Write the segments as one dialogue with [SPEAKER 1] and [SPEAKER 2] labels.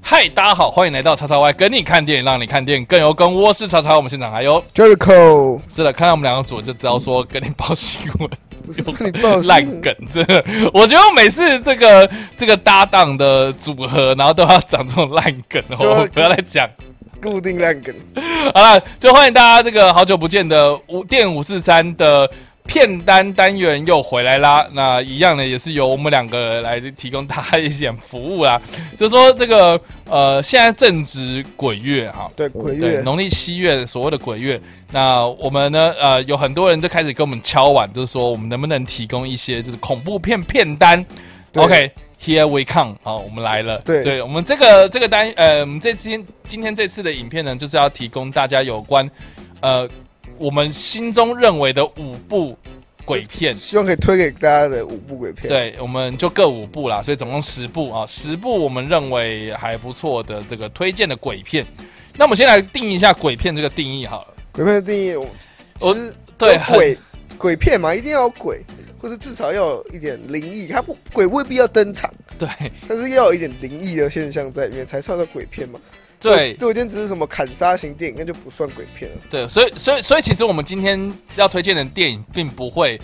[SPEAKER 1] 嗨，大家好，欢迎来到叉叉 Y，跟你看电影，让你看电影更有梗。我是叉叉，我们现场还有
[SPEAKER 2] Jericho，
[SPEAKER 1] 是的，看到我们两个组就知道说跟你报新闻，烂梗，真的，我觉得我每次这个这个搭档的组合，然后都要讲这种烂梗，哦，不要再讲。
[SPEAKER 2] 固定烂梗，
[SPEAKER 1] 好了，就欢迎大家这个好久不见的五电五四三的片单单元又回来啦。那一样呢，也是由我们两个来提供大家一点服务啦。就说这个呃，现在正值鬼月哈，
[SPEAKER 2] 对鬼
[SPEAKER 1] 对，
[SPEAKER 2] 月，
[SPEAKER 1] 农历七月所谓的鬼月，那我们呢，呃，有很多人就开始跟我们敲碗，就是说我们能不能提供一些就是恐怖片片单？OK，Here we come，好，我们来了。
[SPEAKER 2] 对
[SPEAKER 1] 我们这个这个单，呃，我们这次今天这次的影片呢，就是要提供大家有关，呃，我们心中认为的五部鬼片。
[SPEAKER 2] 希望可以推给大家的五部鬼片。，
[SPEAKER 1] 对，我们就各五部啦，所以总共十部啊，十部我们认为还不错的这个推荐的鬼片。那我们先来定义一下鬼片这个定义好了。
[SPEAKER 2] 鬼片的定义，我
[SPEAKER 1] 我对
[SPEAKER 2] 有鬼鬼片嘛，一定要有鬼，或者至少要有一点灵异。它不鬼未必要登场，
[SPEAKER 1] 对
[SPEAKER 2] 但是要有一点灵异的现象在里面，才算是鬼片嘛。
[SPEAKER 1] 对
[SPEAKER 2] 对，我今天只是什么砍杀型电影，那就不算鬼片了。
[SPEAKER 1] 对，所以所以所以其实我们今天要推荐的电影，并不会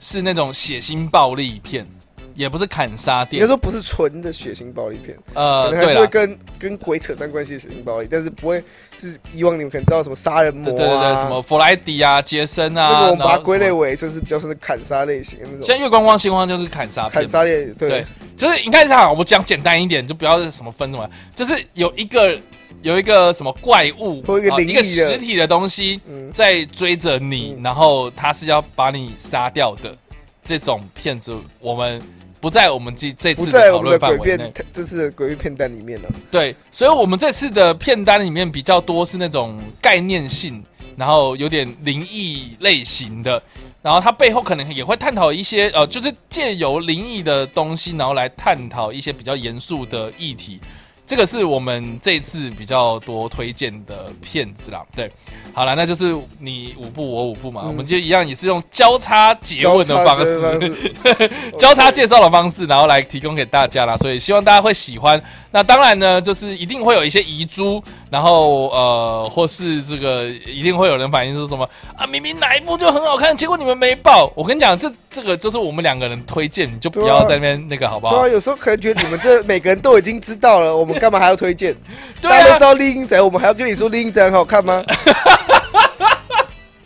[SPEAKER 1] 是那种血腥暴力片，也不是砍杀电影。
[SPEAKER 2] 应该说不是纯的血腥暴力片，
[SPEAKER 1] 呃，
[SPEAKER 2] 可能会跟跟鬼扯上关系的血腥暴力，但是不会是以往你们可能知道什么杀人魔
[SPEAKER 1] 对对对
[SPEAKER 2] 啊，
[SPEAKER 1] 对，什么弗莱迪啊、杰森
[SPEAKER 2] 那
[SPEAKER 1] 啊，
[SPEAKER 2] 个我们把它。归类为就是比较算是砍杀类型的那种。
[SPEAKER 1] 现在月光光、星光就是砍杀，
[SPEAKER 2] 砍杀类，对。
[SPEAKER 1] 对。就是你看一下，我们讲简单一点，就不要是什么分什么，就是有一个有一个什么怪物啊
[SPEAKER 2] 或一个
[SPEAKER 1] 实体的东西
[SPEAKER 2] 嗯，
[SPEAKER 1] 在追着你，
[SPEAKER 2] 嗯。
[SPEAKER 1] 然后他是要把你杀掉的这种片子，我们不在我们这这次的讨论范围内。
[SPEAKER 2] 这次的鬼片片单里面了。
[SPEAKER 1] 对，所以我们这次的片单里面比较多是那种概念性，然后有点灵异类型的，然后它背后可能也会探讨一些呃，就是借由灵异的东西，然后来探讨一些比较严肃的议题。这个是我们这次比较多推荐的片子啦。对，好了，那就是你五部我五部嘛，
[SPEAKER 2] 嗯
[SPEAKER 1] 我们就一样也是用交叉结问的方式，
[SPEAKER 2] 交叉
[SPEAKER 1] 介绍的方式，然后来提供给大家啦，所以希望大家会喜欢。那当然呢，就是一定会有一些遗珠，然后呃，或是这个一定会有人反映说什么啊，明明哪一部就很好看，结果你们没报。我跟你讲，这这个就是我们两个人推荐，你就不要在那边那个好不好
[SPEAKER 2] 对啊，？有时候可能觉得你们这每个人都已经知道了，我们干嘛还要推荐？
[SPEAKER 1] 对啊
[SPEAKER 2] 大家都知，道《丽英仔》，我们还要跟你说《丽英仔》很好看吗？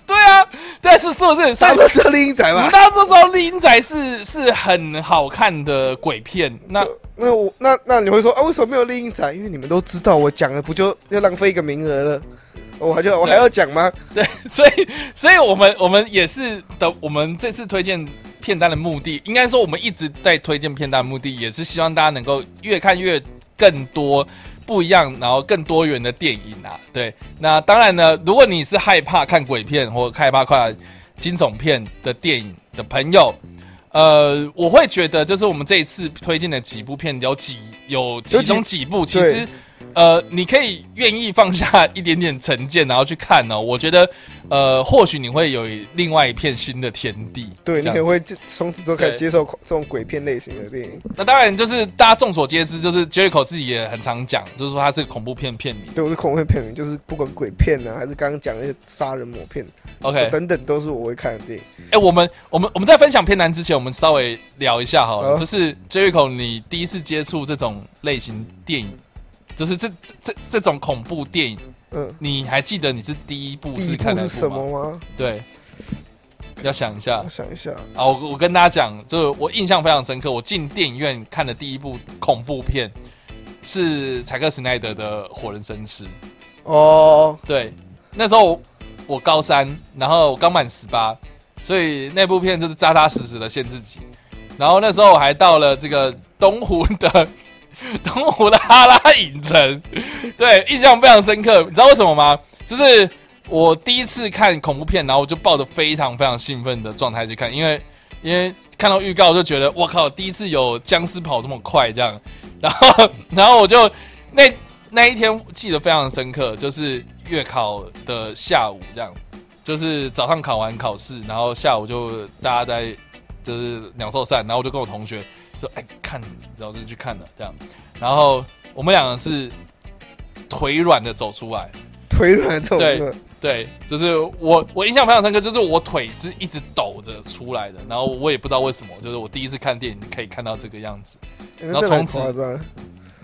[SPEAKER 1] 对啊，但是是不是？
[SPEAKER 2] 大家都知道《丽英仔》
[SPEAKER 1] 我们
[SPEAKER 2] 吧？
[SPEAKER 1] 大家都知道《丽英仔是》是很好看的鬼片，那
[SPEAKER 2] 那我那那你会说啊，为什么没有《丽英仔》？因为你们都知道，我讲了不就要浪费一个名额了？我还就我还要讲吗？
[SPEAKER 1] 对，所以，所以我们我们也是的，我们这次推荐片单的目的，应该说我们一直在推荐片单的目的，也是希望大家能够越看越更多不一样，然后更多元的电影啊。对，那当然呢，如果你是害怕看鬼片或害怕看惊悚片的电影的朋友。呃，我会觉得就是我们这一次推荐的几部片，有几有其中几部，其
[SPEAKER 2] 对
[SPEAKER 1] 实呃，你可以愿意放下一点点成见，然后去看呢、我觉得，呃，或许你会有另外一片新的天地。
[SPEAKER 2] 对你可能会接从此之后开始接受这种鬼片类型的电影。
[SPEAKER 1] 那当然就是大家众所皆知，就是 Jericho 自己也很常讲，就是说他是恐怖片片迷。
[SPEAKER 2] 对，我是恐怖片片名，就是不管鬼片呢、还是刚刚讲那些杀人魔片
[SPEAKER 1] OK，
[SPEAKER 2] 等等，都是我会看的电影。
[SPEAKER 1] 哎、我们我们我们在分享片单之前，我们稍微聊一下好了，
[SPEAKER 2] 好
[SPEAKER 1] 就是 Jericho 你第一次接触这种类型电影，就是这这这这种恐怖电影，
[SPEAKER 2] 嗯，
[SPEAKER 1] 你还记得你是第一部是看
[SPEAKER 2] 的是什？么吗？
[SPEAKER 1] 对，要想一下
[SPEAKER 2] 想一下，
[SPEAKER 1] 啊，我我跟大家讲，就是我印象非常深刻，我进电影院看的第一部恐怖片是柴克斯奈德的《火人生吃》。
[SPEAKER 2] 哦，
[SPEAKER 1] 对，那时候我高三，然后我刚满十八，所以那部片就是扎扎实实的限制级。然后那时候我还到了这个东湖的 东湖的哈拉影城，对，印象非常深刻。你知道为什么吗？就是我第一次看恐怖片，然后我就抱着非常非常兴奋的状态去看，因为因为看到预告就觉得我靠，第一次有僵尸跑这么快这样，然后 然后我就那那一天记得非常深刻，就是月考的下午这样，就是早上考完考试，然后下午就大家在就是鸟兽散，然后我就跟我同学说，哎，看，然后就去看了这样，然后我们两个是腿软的走出来，
[SPEAKER 2] 腿软这种
[SPEAKER 1] 对
[SPEAKER 2] 歌，
[SPEAKER 1] 对，就是我我印象非常深刻，就是我腿是一直抖着出来的，然后我也不知道为什么，就是我第一次看电影可以看到这个样子。
[SPEAKER 2] 然后从
[SPEAKER 1] 此，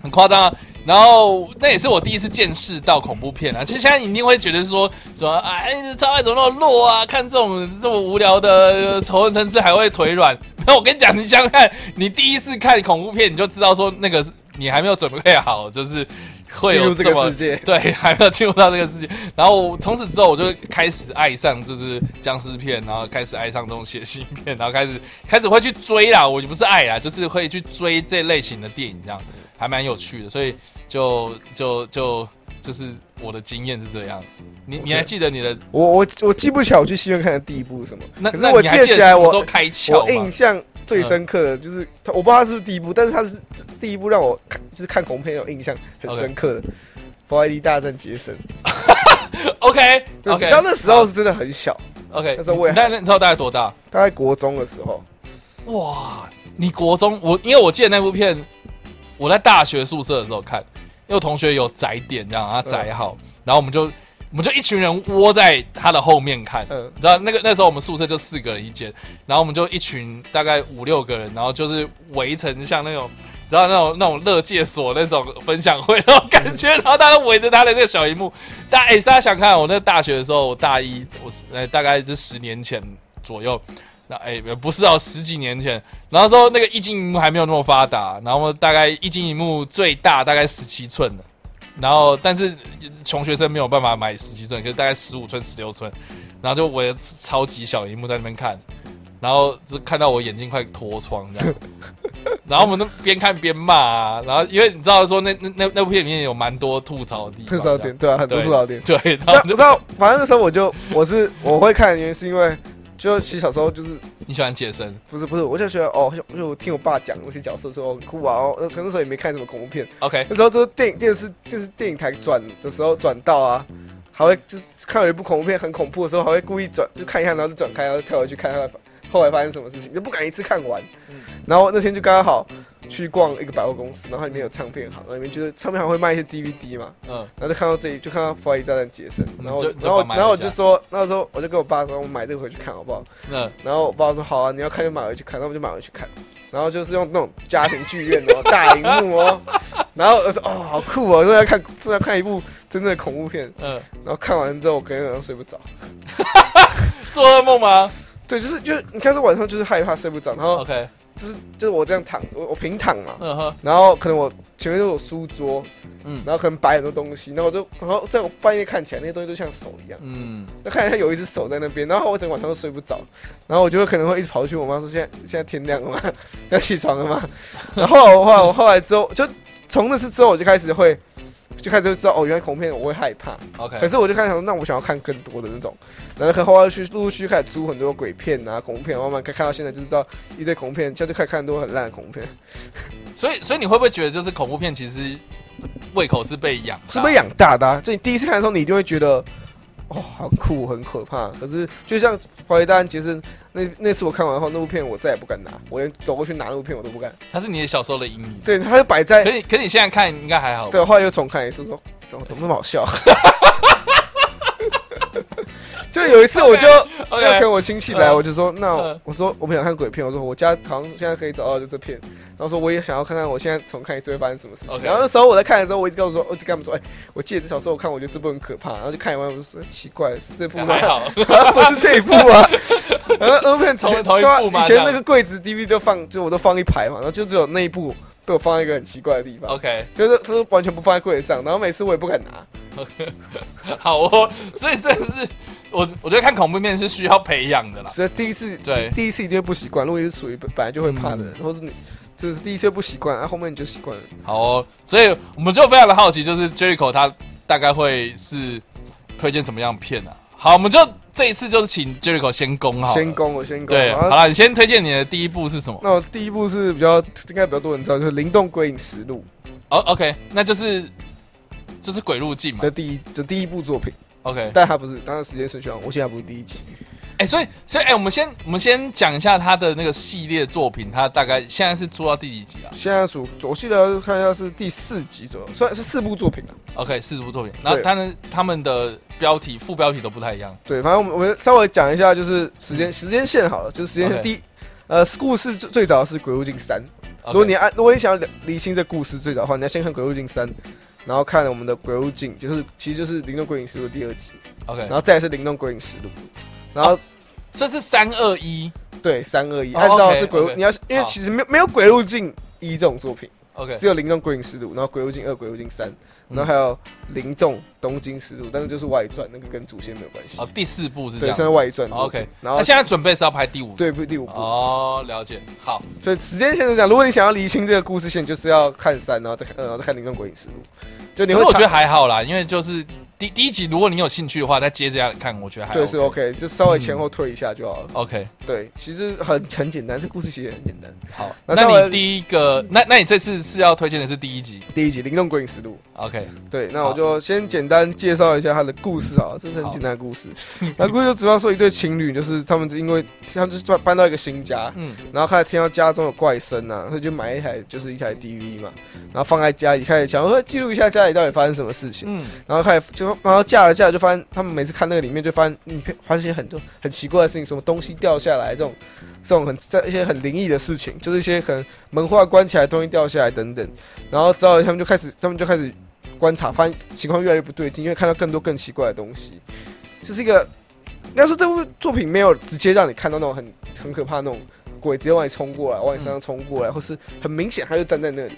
[SPEAKER 1] 很夸张啊。然后那也是我第一次见识到恐怖片啊。其实现在你一定会觉得说什么哎，超爱怎么那么弱啊？看这种这么无聊的呃仇恨城市还会腿软？那我跟你讲，你想想看，你第一次看恐怖片，你就知道说那个你还没有准备好，就是会
[SPEAKER 2] 进入这
[SPEAKER 1] 有这么
[SPEAKER 2] 个世界，
[SPEAKER 1] 对，还没有进入到这个世界。然后从此之后，我就开始爱上就是僵尸片，然后开始爱上这种血腥片，然后开始开始会去追啦。我也不是爱啦，就是会去追这类型的电影，这样还蛮有趣的。所以就就就就是我的经验是这样。你你还记得你的
[SPEAKER 2] 我我我记不起来我去戏院看的第一部是什么，
[SPEAKER 1] 那？
[SPEAKER 2] 可是我记得起来我我印？象最深刻的就是他，我不知道他是不是第一部，但是他是第一部让我看就是看恐怖片有印象很深刻的。弗莱迪大战杰森
[SPEAKER 1] OK OK，
[SPEAKER 2] 到那时候是真的很小
[SPEAKER 1] ，OK，
[SPEAKER 2] 那时候我也
[SPEAKER 1] 那那你知道大概多大？
[SPEAKER 2] 大概国中的时候，
[SPEAKER 1] 哇，你国中我因为我记得那部片，我在大学宿舍的时候看，因为同学有载点这样，他载好，然后我们就我们就一群人窝在他的后面看。
[SPEAKER 2] 嗯，
[SPEAKER 1] 你知道那个那时候我们宿舍就四个人一间，然后我们就一群大概五六个人，然后就是围成像那种。你知道那种那种乐界所那种分享会那种感觉，然后大家围着他的那个小荧幕，大家哎，大家想看我那大学的时候，我大一，我是呃大概是十年前左右，那哎不是哦，十几年前，然后说那个液晶荧幕还没有那么发达，然后大概液晶荧幕最大大概十七寸的，然后但是穷学生没有办法买十七寸，可是大概十五寸、十六寸，然后就围着超级小荧幕在那边看，然后就看到我眼睛快脱窗这样。然后我们都边看边骂啊，然后因为你知道说那那那那部片里面有蛮多吐槽的地方，
[SPEAKER 2] 吐槽点对啊，很多吐槽点。
[SPEAKER 1] 对，然后
[SPEAKER 2] 你知道，反正那时候我就我是我会看的原因是因为，就其实小时候就是
[SPEAKER 1] 你喜欢杰森
[SPEAKER 2] 不是不是，我就觉得哦，就我听我爸讲那些角色说酷啊，哦，那那时候也没看什么恐怖片
[SPEAKER 1] ，？OK，
[SPEAKER 2] 那时候就是电影电视就是电影台转的时候转到啊，还会就是看有一部恐怖片很恐怖的时候，还会故意转就看一看，然后就转开，然后跳回去看看后来发生什么事情，就不敢一次看完。然后那天就刚好去逛一个百货公司，然后里面有唱片行，然后里面就是唱片行会卖一些 DVD 嘛，
[SPEAKER 1] 嗯，
[SPEAKER 2] 然后就看到这里，就看到《佛莱迪大战杰森》，然后然后然后我就说，那时候我就跟我爸说，我买这个回去看好不好？
[SPEAKER 1] 嗯
[SPEAKER 2] 然后我爸说好啊，你要看就买回去看，那我就买回去看。然后就是用那种家庭剧院哦，大荧幕哦。然后我说哦，好酷哦，真的要看，正在看一部真正的恐怖片。
[SPEAKER 1] 嗯，
[SPEAKER 2] 然后看完之后，我隔天晚上睡不着。
[SPEAKER 1] 做噩梦吗
[SPEAKER 2] 对，就是就是，你看这晚上就是害怕睡不着，然后
[SPEAKER 1] ？OK，
[SPEAKER 2] 就是就是我这样躺，我我平躺嘛，
[SPEAKER 1] 嗯哼，
[SPEAKER 2] 然后可能我前面都有书桌，
[SPEAKER 1] 嗯
[SPEAKER 2] 然后可能摆很多东西，然后我就然后在我半夜看起来那些东西都像手一样。
[SPEAKER 1] 嗯，
[SPEAKER 2] 那看起来有一只手在那边，然后我整个晚上都睡不着，然后我就会可能会一直跑去我妈说：“现在现在天亮了吗？要起床了吗？”然后后来我后来之后，就从那次之后我就开始会，就开始就知道哦，原来恐怖片我会害怕。
[SPEAKER 1] OK，
[SPEAKER 2] 可是我就开始想说，那我想要看更多的那种，然后后来去陆陆续续开始租很多鬼片啊、恐怖片，慢慢看看到现在就知道一堆恐怖片，现在就开始看很多很烂的恐怖片，
[SPEAKER 1] 所以所以你会不会觉得就是恐怖片其实胃口是被养，
[SPEAKER 2] 是被养大的、啊。就你第一次看的时候，你一定会觉得。哦，好酷，很可怕。可是就像《华裔大战杰森》那那次我看完后，那部片我再也不敢拿，我连走过去拿那部片我都不敢。
[SPEAKER 1] 它是你的小时候的阴影。
[SPEAKER 2] 对，它就摆在
[SPEAKER 1] 可你可你现在看应该还好。
[SPEAKER 2] 对，后来又重看一次，说怎么怎么那么好笑？就有一次我就 要跟我亲戚来，
[SPEAKER 1] 嗯
[SPEAKER 2] 我就说那
[SPEAKER 1] 嗯
[SPEAKER 2] 我说我们想看鬼片，我说我家好像现在可以找到就这片，然后说我也想要看看我现在重看一次会发生什么事情。然后那时候我在看的时候，我一直告诉说，我一直跟他们说，哎，我记得小时候我看，我觉得这部很可怕，然后就看完我就说奇怪，是这部吗？不是这一部啊。然后那部片之前对啊以前那个柜子 DVD 都放，就我都放一排嘛，然后就只有那一部被我放在一个很奇怪的地方。
[SPEAKER 1] OK，
[SPEAKER 2] 就是他说完全不放在柜子上，然后每次我也不敢拿。
[SPEAKER 1] 好哦。所以真的是我我觉得看恐怖片是需要培养的啦。
[SPEAKER 2] 所以第一次，
[SPEAKER 1] 对
[SPEAKER 2] 第一次一定会不习惯。如果你是属于本本来就会怕的人，或是你就是第一次不习惯，啊，后面你就习惯了。
[SPEAKER 1] 好哦，所以我们就非常的好奇，就是 Jericho 他大概会是推荐什么样的片啊？好，我们就这一次就是请 Jericho 先攻好，
[SPEAKER 2] 先攻，我先攻。
[SPEAKER 1] 对，好了，你先推荐你的第一部是什么？
[SPEAKER 2] 那我第一部是比较应该比较多人知道，就是《灵动鬼影实录
[SPEAKER 1] 哦，OK，那就是就是鬼入境》嘛
[SPEAKER 2] 这第一这第一部作品，
[SPEAKER 1] ，OK，
[SPEAKER 2] 但他不是，当然时间顺序啊，我现在不是第一集。
[SPEAKER 1] 哎、所以所以哎、我们先我们先讲一下他的那个系列作品，他大概现在是做到第几集啊
[SPEAKER 2] 现在数我记得看一下是第四集左右，虽然是四部作品啊。
[SPEAKER 1] ？OK，四部作品，然后
[SPEAKER 2] 对
[SPEAKER 1] 他们他们的标题副标题都不太一样。
[SPEAKER 2] 对，反正我们我们稍微讲一下，就是时间时间线好了，就是时间线第一呃故事最最早是《鬼入境三》如果你按如果你想要理清这故事最早的话，你要先看《鬼入境三》，然后看我们的《鬼屋镜》，就是其实就是《灵动鬼影实录》第二集
[SPEAKER 1] ，OK，
[SPEAKER 2] 然后再是《灵动鬼影实录》，然后
[SPEAKER 1] 这是三二一？
[SPEAKER 2] 对三二一，
[SPEAKER 1] 哦
[SPEAKER 2] 按照是鬼入
[SPEAKER 1] OK
[SPEAKER 2] 你要因为其实没有没有《鬼屋镜一》这种作品，
[SPEAKER 1] OK
[SPEAKER 2] 只有《灵动鬼影实录》，然后《鬼入境二》《鬼入境三》，然后还有《灵动东京实录》，但是就是外传，那个跟主线没有关系
[SPEAKER 1] 哦，，第四部是这
[SPEAKER 2] 对，
[SPEAKER 1] 样。
[SPEAKER 2] 算是外传
[SPEAKER 1] 哦。OK，
[SPEAKER 2] 然后
[SPEAKER 1] 那现在准备是要拍第五部。
[SPEAKER 2] 对不第五部，
[SPEAKER 1] 哦，了解。好，
[SPEAKER 2] 所以时间线是这样。如果你想要厘清这个故事线，就是要看三，然后再看，呃然后再看《灵动鬼影实录》。就你会
[SPEAKER 1] 我觉得还好啦，因为就是第第一集，如果你有兴趣的话，再接着看，我觉得还
[SPEAKER 2] 对是 OK，就稍微前后退一下就好了。
[SPEAKER 1] OK。
[SPEAKER 2] 对，其实很很简单，这故事其实很简单。
[SPEAKER 1] 好，
[SPEAKER 2] 那
[SPEAKER 1] 你第一个，那那你这次是要推荐的是第一集
[SPEAKER 2] 第一集《灵动鬼影实录》
[SPEAKER 1] ，？OK，
[SPEAKER 2] 对，那我就先简单介绍一下他的故事啊，这是很简单的故事。那故事就主要说一对情侣，就是他们因为他们就是搬搬到一个新家，
[SPEAKER 1] 嗯
[SPEAKER 2] 然后开始听到家中有怪声啊，所以就买一台就是一台 DVD 嘛，然后放在家里，开始想说记录一下家里到底发生什么事情。
[SPEAKER 1] 嗯，
[SPEAKER 2] 然后开始就然后架了架了就发现他们每次看那个里面就发现嗯发现很多很奇怪的事情，什么东西掉下来这种这种很在一些很灵异的事情，就是一些可能门画关起来东西掉下来等等。然后之后他们就开始他们就开始观察，发现情况越来越不对劲，因为看到更多更奇怪的东西。这是一个应该说这部作品没有直接让你看到那种很很可怕那种鬼直接往你冲过来，往你身上冲过来，或是很明显他就站在那里。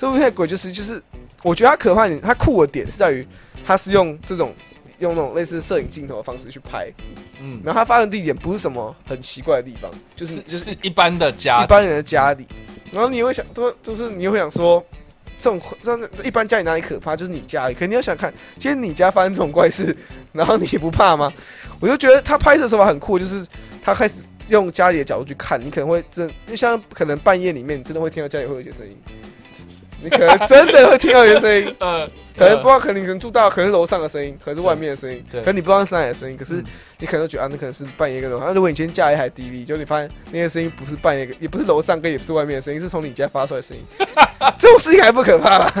[SPEAKER 2] 这部片的鬼就是就是，我觉得它可怕的点，它酷的点是在于，它是用这种用那种类似摄影镜头的方式去拍，
[SPEAKER 1] 嗯，
[SPEAKER 2] 然后它发生地点不是什么很奇怪的地方，就是
[SPEAKER 1] 是
[SPEAKER 2] 就是
[SPEAKER 1] 是一般的家
[SPEAKER 2] 一般人的家里，然后你会想，都就是你会想说，这种这种一般家里哪里可怕？就是你家里，可你要想看，今天你家发生这种怪事，然后你不怕吗？我就觉得他拍摄手法很酷，就是他开始用家里的角度去看，你可能会真，就像可能半夜里面，你真的会听到家里会有一些声音，你可能真的会听到一个声音。
[SPEAKER 1] 嗯，
[SPEAKER 2] 可能不知道，可能你可能住到，可能是楼上的声音，可能是外面的声音，
[SPEAKER 1] 对
[SPEAKER 2] 可能你不知道是哪里的声音，可是
[SPEAKER 1] 嗯
[SPEAKER 2] 你可能觉得啊，那可能是半夜跟楼上。那如果你今天架一台 DV，就你发现那些声音不是半夜，也不是楼上跟也不是外面的声音，是从你家发出来的声音，这种事情还不可怕吗？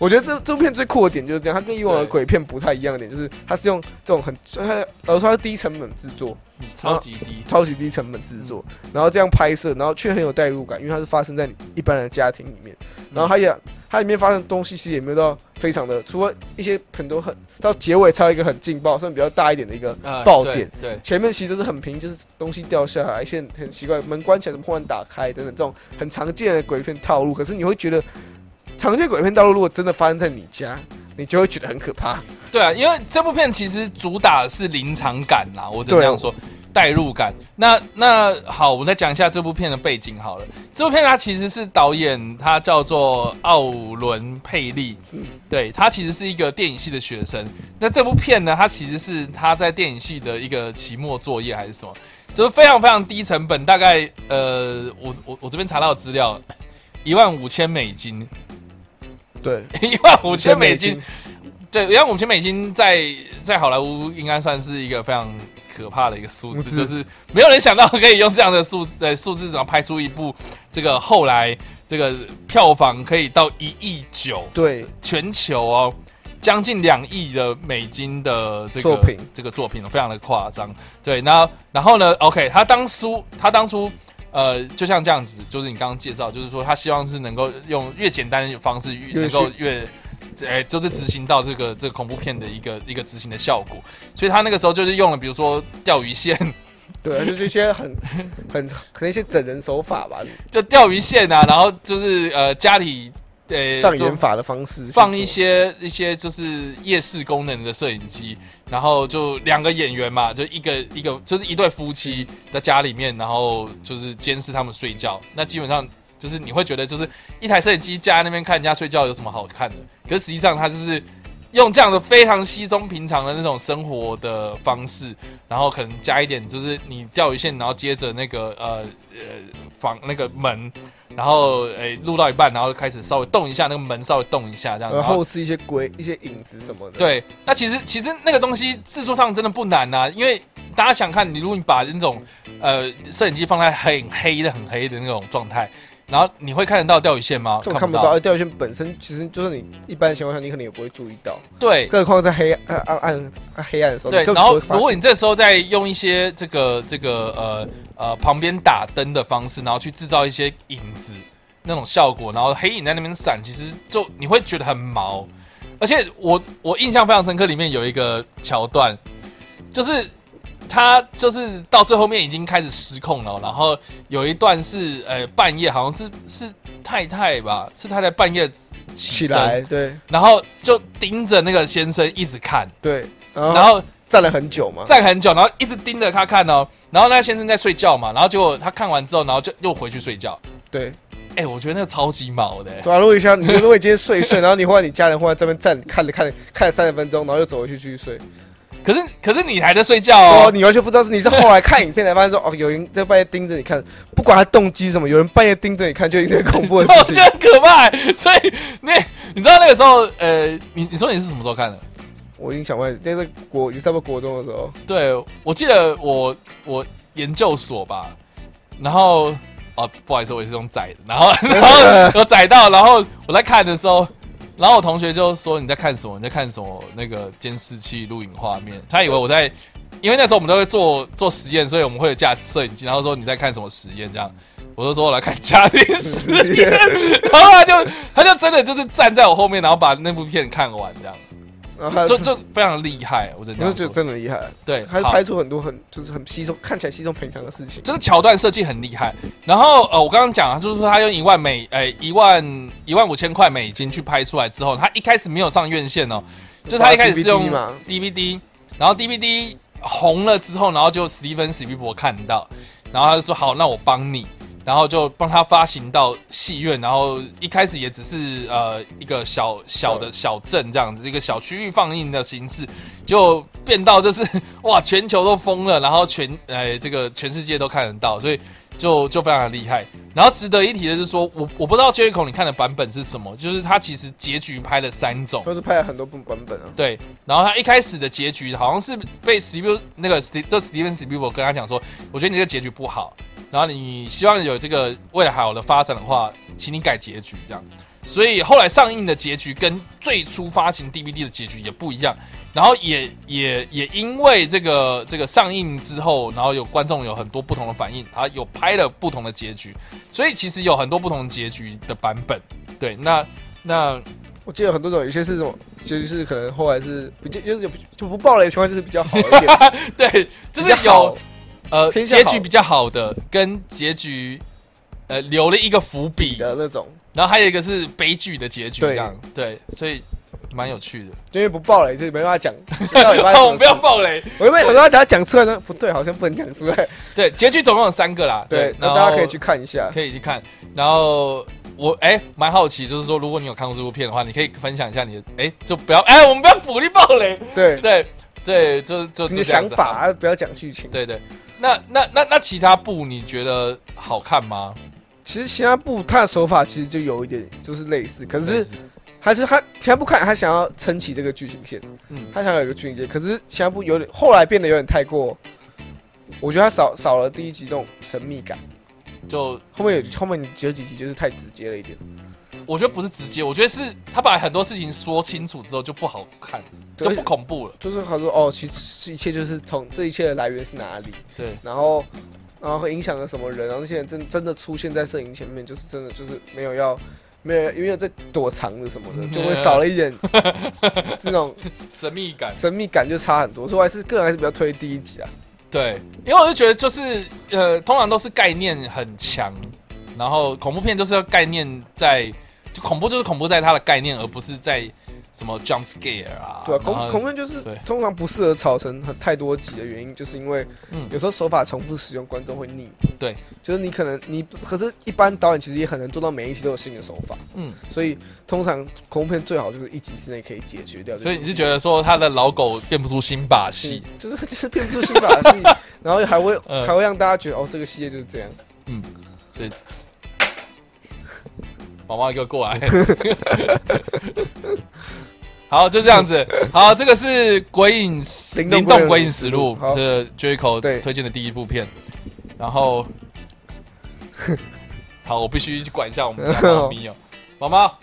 [SPEAKER 2] 我觉得这这部片最酷的点就是这样，它跟以往的鬼片不太一样的点，就是它是用这种很，它老实说它是低成本制作，
[SPEAKER 1] 嗯超级低，
[SPEAKER 2] 超级低成本制作，然后这样拍摄，然后却很有代入感，因为它是发生在你一般人的家庭里面，然后它也它里面发生的东西其实也没有到非常的，除了一些很多很到结尾才有一个很劲爆，算比较大一点的一个
[SPEAKER 1] 呃
[SPEAKER 2] 爆点，
[SPEAKER 1] 对，对。
[SPEAKER 2] 前面其实都是很平，就是东西掉下来，一些很很奇怪，门关起来怎么忽然打开等等这种很常见的鬼片套路，可是你会觉得常见鬼片道路如果真的发生在你家，你就会觉得很可怕。
[SPEAKER 1] 对啊，因为这部片其实主打的是临场感啦，我只能这样说，代入感。那那好，我们再讲一下这部片的背景好了。这部片它其实是导演，他叫做奥伦佩利，对他其实是一个电影系的学生。那这部片呢，它其实是他在电影系的一个期末作业还是什么，就是非常非常低成本，大概呃，我我我这边查到资料，一万五千美金，
[SPEAKER 2] 对，
[SPEAKER 1] 一万五千美金。对，一万五千美金在在好莱坞应该算是一个非常可怕的一个数字，就是没有人想到可以用这样的数呃数字，然后拍出一部这个后来这个票房可以到一亿九，
[SPEAKER 2] 对，
[SPEAKER 1] 全球哦将近两亿的美金的这个
[SPEAKER 2] 作品
[SPEAKER 1] 这个作品非常的夸张。对，那然后呢？OK，他当初他当初。呃，就像这样子，就是你刚刚介绍，就是说他希望是能够用越简单的方式，越
[SPEAKER 2] 越
[SPEAKER 1] 能够越，哎、就是执行到这个这个恐怖片的一个一个执行的效果。所以他那个时候就是用了，比如说钓鱼线，
[SPEAKER 2] 对，就是一些很 很可能一些整人手法吧，
[SPEAKER 1] 就钓鱼线啊，然后就是呃家里呃做
[SPEAKER 2] 障眼法的方式
[SPEAKER 1] 放一些一些就是夜视功能的摄影机，然后就两个演员嘛，就一个一个就是一对夫妻在家里面，然后就是监视他们睡觉。那基本上就是你会觉得就是一台摄影机架在那边看人家睡觉有什么好看的？可是实际上它就是用这样的非常稀松平常的那种生活的方式，然后可能加一点，就是你钓鱼线，然后接着那个呃呃房那个门，然后诶录到一半，然后开始稍微动一下那个门，稍微动一下这样，
[SPEAKER 2] 然后是一些鬼、一些影子什么的。
[SPEAKER 1] 对，那其实其实那个东西制作上真的不难呐，因为大家想看，你如果你把那种呃摄影机放在很黑的、很黑的那种状态。然后你会看得到钓鱼线吗？
[SPEAKER 2] 看不到。钓鱼线本身其实就是你一般情况下你可能也不会注意到。
[SPEAKER 1] 对，
[SPEAKER 2] 更何况在黑暗暗暗黑暗的时候。
[SPEAKER 1] 对，然后如果你这时候再用一些这个这个呃呃旁边打灯的方式，然后去制造一些影子那种效果，然后黑影在那边闪，其实就你会觉得很毛。而且我我印象非常深刻，里面有一个桥段，就是。他就是到最后面已经开始失控了，然后有一段是呃半夜，好像是是太太吧，是太太半夜起
[SPEAKER 2] 来，对，
[SPEAKER 1] 然后就盯着那个先生一直看，
[SPEAKER 2] 对，
[SPEAKER 1] 然后
[SPEAKER 2] 站了很久嘛，
[SPEAKER 1] 站很久，然后一直盯着他看哦，然后那先生在睡觉嘛，然后结果他看完之后，然后就又回去睡觉，
[SPEAKER 2] 对，
[SPEAKER 1] 哎，我觉得那个超级毛的，
[SPEAKER 2] 对啊，如果像你如果今天睡一睡，然后你或者你家人或者这边站看着看着看了三十分钟，然后又走回去继续睡。
[SPEAKER 1] 可是可是你还在睡觉哦，
[SPEAKER 2] 你完全不知道是你是后来看影片才发现说哦，有人在半夜盯着你看，不管他动机什么，有人半夜盯着你看就一件恐怖的事情，
[SPEAKER 1] 就很可怕。所以那你知道那个时候，呃，你你说你是什么时候看的？
[SPEAKER 2] 我印象外，就是国，你差不多国中的时候。
[SPEAKER 1] 对，我记得我我研究所吧，然后哦，不好意思，我也是用载的，然后 然后有载到，然后我在看的时候。然后我同学就说你在看什么？你在看什么？那个监视器录影画面，他以为我在，因为那时候我们都会做做实验，所以我们会有架摄影机。然后说你在看什么实验？这样，我就说我来看家庭实验。然后他就他就真的就是站在我后面，然后把那部片看完这样。就就 非常厉害，我真的
[SPEAKER 2] 觉得真的厉害。
[SPEAKER 1] 对，
[SPEAKER 2] 他拍出很多很就是很稀松，看起来稀松平常的事情。
[SPEAKER 1] 就是桥段设计很厉害。然后呃，我刚刚讲啊，就是说他用一万美，诶一万一万五千块美金去拍出来之后，他一开始没有上院线哦，就他一开始是用 DVD，然后 DVD 红了之后，然后就史蒂芬史蒂伯看到，然后他就说好，那我帮你。然后就帮他发行到戏院，然后一开始也只是呃一个小小的小镇这样子，一个小区域放映的形式，就变到就是哇全球都疯了，然后全呃这个全世界都看得到，所以就就非常的厉害。然后值得一提的是说，我我不知道 Jericho 你看的版本是什么，就是他其实结局拍了三种，
[SPEAKER 2] 都是拍了很多部版本啊。
[SPEAKER 1] 对，然后他一开始的结局好像是被 Steve 那个 Steve 这 Steven Spielberg 跟他讲说，我觉得你这个结局不好。然后你希望有这个未来好的发展的话，请你改结局这样。所以后来上映的结局跟最初发行 DVD 的结局也不一样。然后也也也因为这个这个上映之后，然后有观众有很多不同的反应，他有拍了不同的结局。所以其实有很多不同结局的版本。对，那那
[SPEAKER 2] 我记得很多种，有些是什么，就是可能后来是比较就是就不爆雷的情况，就是比较好一点。
[SPEAKER 1] 对，就是有。呃，结局比较好的，跟结局呃留了一个伏笔。
[SPEAKER 2] 的那种，
[SPEAKER 1] 然后还有一个是悲剧的结局，这样。对，所以蛮有趣的。
[SPEAKER 2] 因为不爆雷，就没办法讲。
[SPEAKER 1] 我们不要爆雷，
[SPEAKER 2] 我因为很多人讲讲出来呢，不对，好像不能讲出来。
[SPEAKER 1] 对，结局总共有三个啦，对，
[SPEAKER 2] 那大家可以去看一下，
[SPEAKER 1] 可以去看。然后我哎，蛮好奇，就是说，如果你有看过这部片的话，你可以分享一下你的哎，就不要哎，我们不要鼓励爆雷，
[SPEAKER 2] 对。
[SPEAKER 1] 对对，就就
[SPEAKER 2] 你的想法，不要讲剧情，
[SPEAKER 1] 对对。那那那那其他部你觉得好看吗？
[SPEAKER 2] 其实其他部他的手法其实就有一点就是类似，可是还是他其他部看他想要撑起这个剧情线，嗯，他想要有一个剧情线，可是其他部有点后来变得有点太过，我觉得他少少了第一集那种神秘感，
[SPEAKER 1] 就
[SPEAKER 2] 后面有后面有几集就是太直接了一点。
[SPEAKER 1] 我觉得不是直接，我觉得是他把很多事情说清楚之后就不好看，就不恐怖了。
[SPEAKER 2] 就是他说哦，其实一切就是从这一切的来源是哪里？
[SPEAKER 1] 对，
[SPEAKER 2] 然后然后会影响了什么人？然后那些人真真的出现在摄影前面，就是真的就是没有要没有因为在躲藏的什么的，就会少了一点 这种
[SPEAKER 1] 神秘感，
[SPEAKER 2] 神秘感就差很多。所以我还是个人还是比较推第一集啊。
[SPEAKER 1] 对，因为我就觉得就是呃，通常都是概念很强，然后恐怖片就是要概念在。就恐怖就是恐怖在它的概念，而不是在什么 jump scare 啊，
[SPEAKER 2] 对啊，恐恐怖片就是通常不适合炒成很太多集的原因，就是因为
[SPEAKER 1] 嗯。
[SPEAKER 2] 有时候手法重复使用，观众会腻。
[SPEAKER 1] 对，
[SPEAKER 2] 就是你可能你可是，一般导演其实也很难做到每一集都有新的手法，
[SPEAKER 1] 嗯，
[SPEAKER 2] 所以通常恐怖片最好就是一集之内可以解决掉。
[SPEAKER 1] 所以你是觉得说他的老狗变不出新把戏，
[SPEAKER 2] 嗯就是就是变不出新把戏，然后还会
[SPEAKER 1] 嗯。
[SPEAKER 2] 还会让大家觉得哦，这个系列就是这样。嗯。
[SPEAKER 1] 所以毛毛一个过来，好，就这样子。好，这个是《鬼影实
[SPEAKER 2] 灵动
[SPEAKER 1] 动鬼
[SPEAKER 2] 鬼影
[SPEAKER 1] 影实录的 Jericho
[SPEAKER 2] 对
[SPEAKER 1] 推荐的第一部片。然后，好，我必须去管一下我们家猫咪哦，毛毛。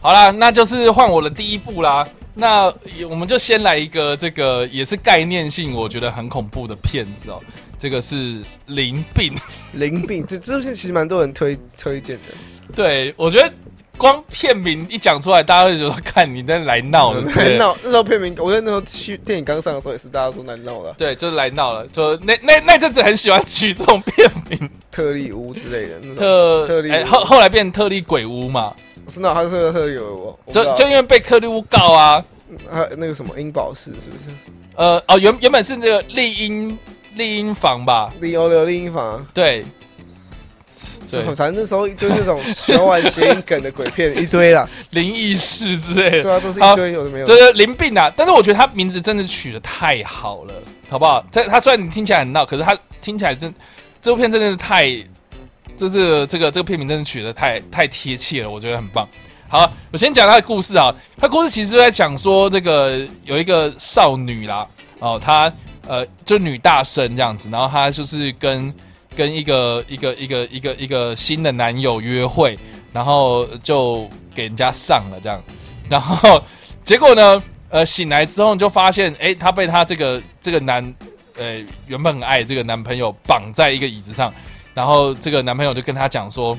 [SPEAKER 1] 好啦，那就是换我的第一部啦。那我们就先来一个这个也是概念性，我觉得很恐怖的片子哦。这个是《灵病》。
[SPEAKER 2] 灵病这这部片其实蛮多人推推荐的，
[SPEAKER 1] 对，我觉得光片名一讲出来，大家会觉得看你在来闹了，
[SPEAKER 2] 难
[SPEAKER 1] 对
[SPEAKER 2] 闹。那时候片名，我在那时候去电影刚上的时候也是大家说来闹了，
[SPEAKER 1] 对，就是来闹了。就那那那阵子很喜欢取这种片名，
[SPEAKER 2] 特利屋之类的。
[SPEAKER 1] 特哎
[SPEAKER 2] 特例屋
[SPEAKER 1] 后后来变特例鬼屋嘛，
[SPEAKER 2] 是那还是特特有我我不知
[SPEAKER 1] 就就因为被特例屋告啊，
[SPEAKER 2] 还有那个什么英宝室是不是？
[SPEAKER 1] 呃哦原原本是那个丽英丽英房吧，
[SPEAKER 2] 丽欧的丽英房，
[SPEAKER 1] 对，
[SPEAKER 2] 就
[SPEAKER 1] 对
[SPEAKER 2] 反正那时候就是那种小玩谐音梗的鬼片一堆啦，
[SPEAKER 1] 灵异事之类的，
[SPEAKER 2] 对啊，都是一堆有的没有的。
[SPEAKER 1] 就是灵病啊。但是我觉得他名字真的取的太好了，好不好？他他虽然你听起来很闹，可是他听起来真这部片真的是太，就是这个这个片名真的取得太太贴切了，我觉得很棒。好，我先讲他的故事啊。他故事其实就在讲说，这个有一个少女啦，哦，她呃就女大生这样子，然后她就是跟跟一个一个一个一个一个新的男友约会，然后就给人家上了这样，然后结果呢，呃，醒来之后就发现，哎，她被她这个这个男，呃，原本很爱这个男朋友绑在一个椅子上，然后这个男朋友就跟她讲说，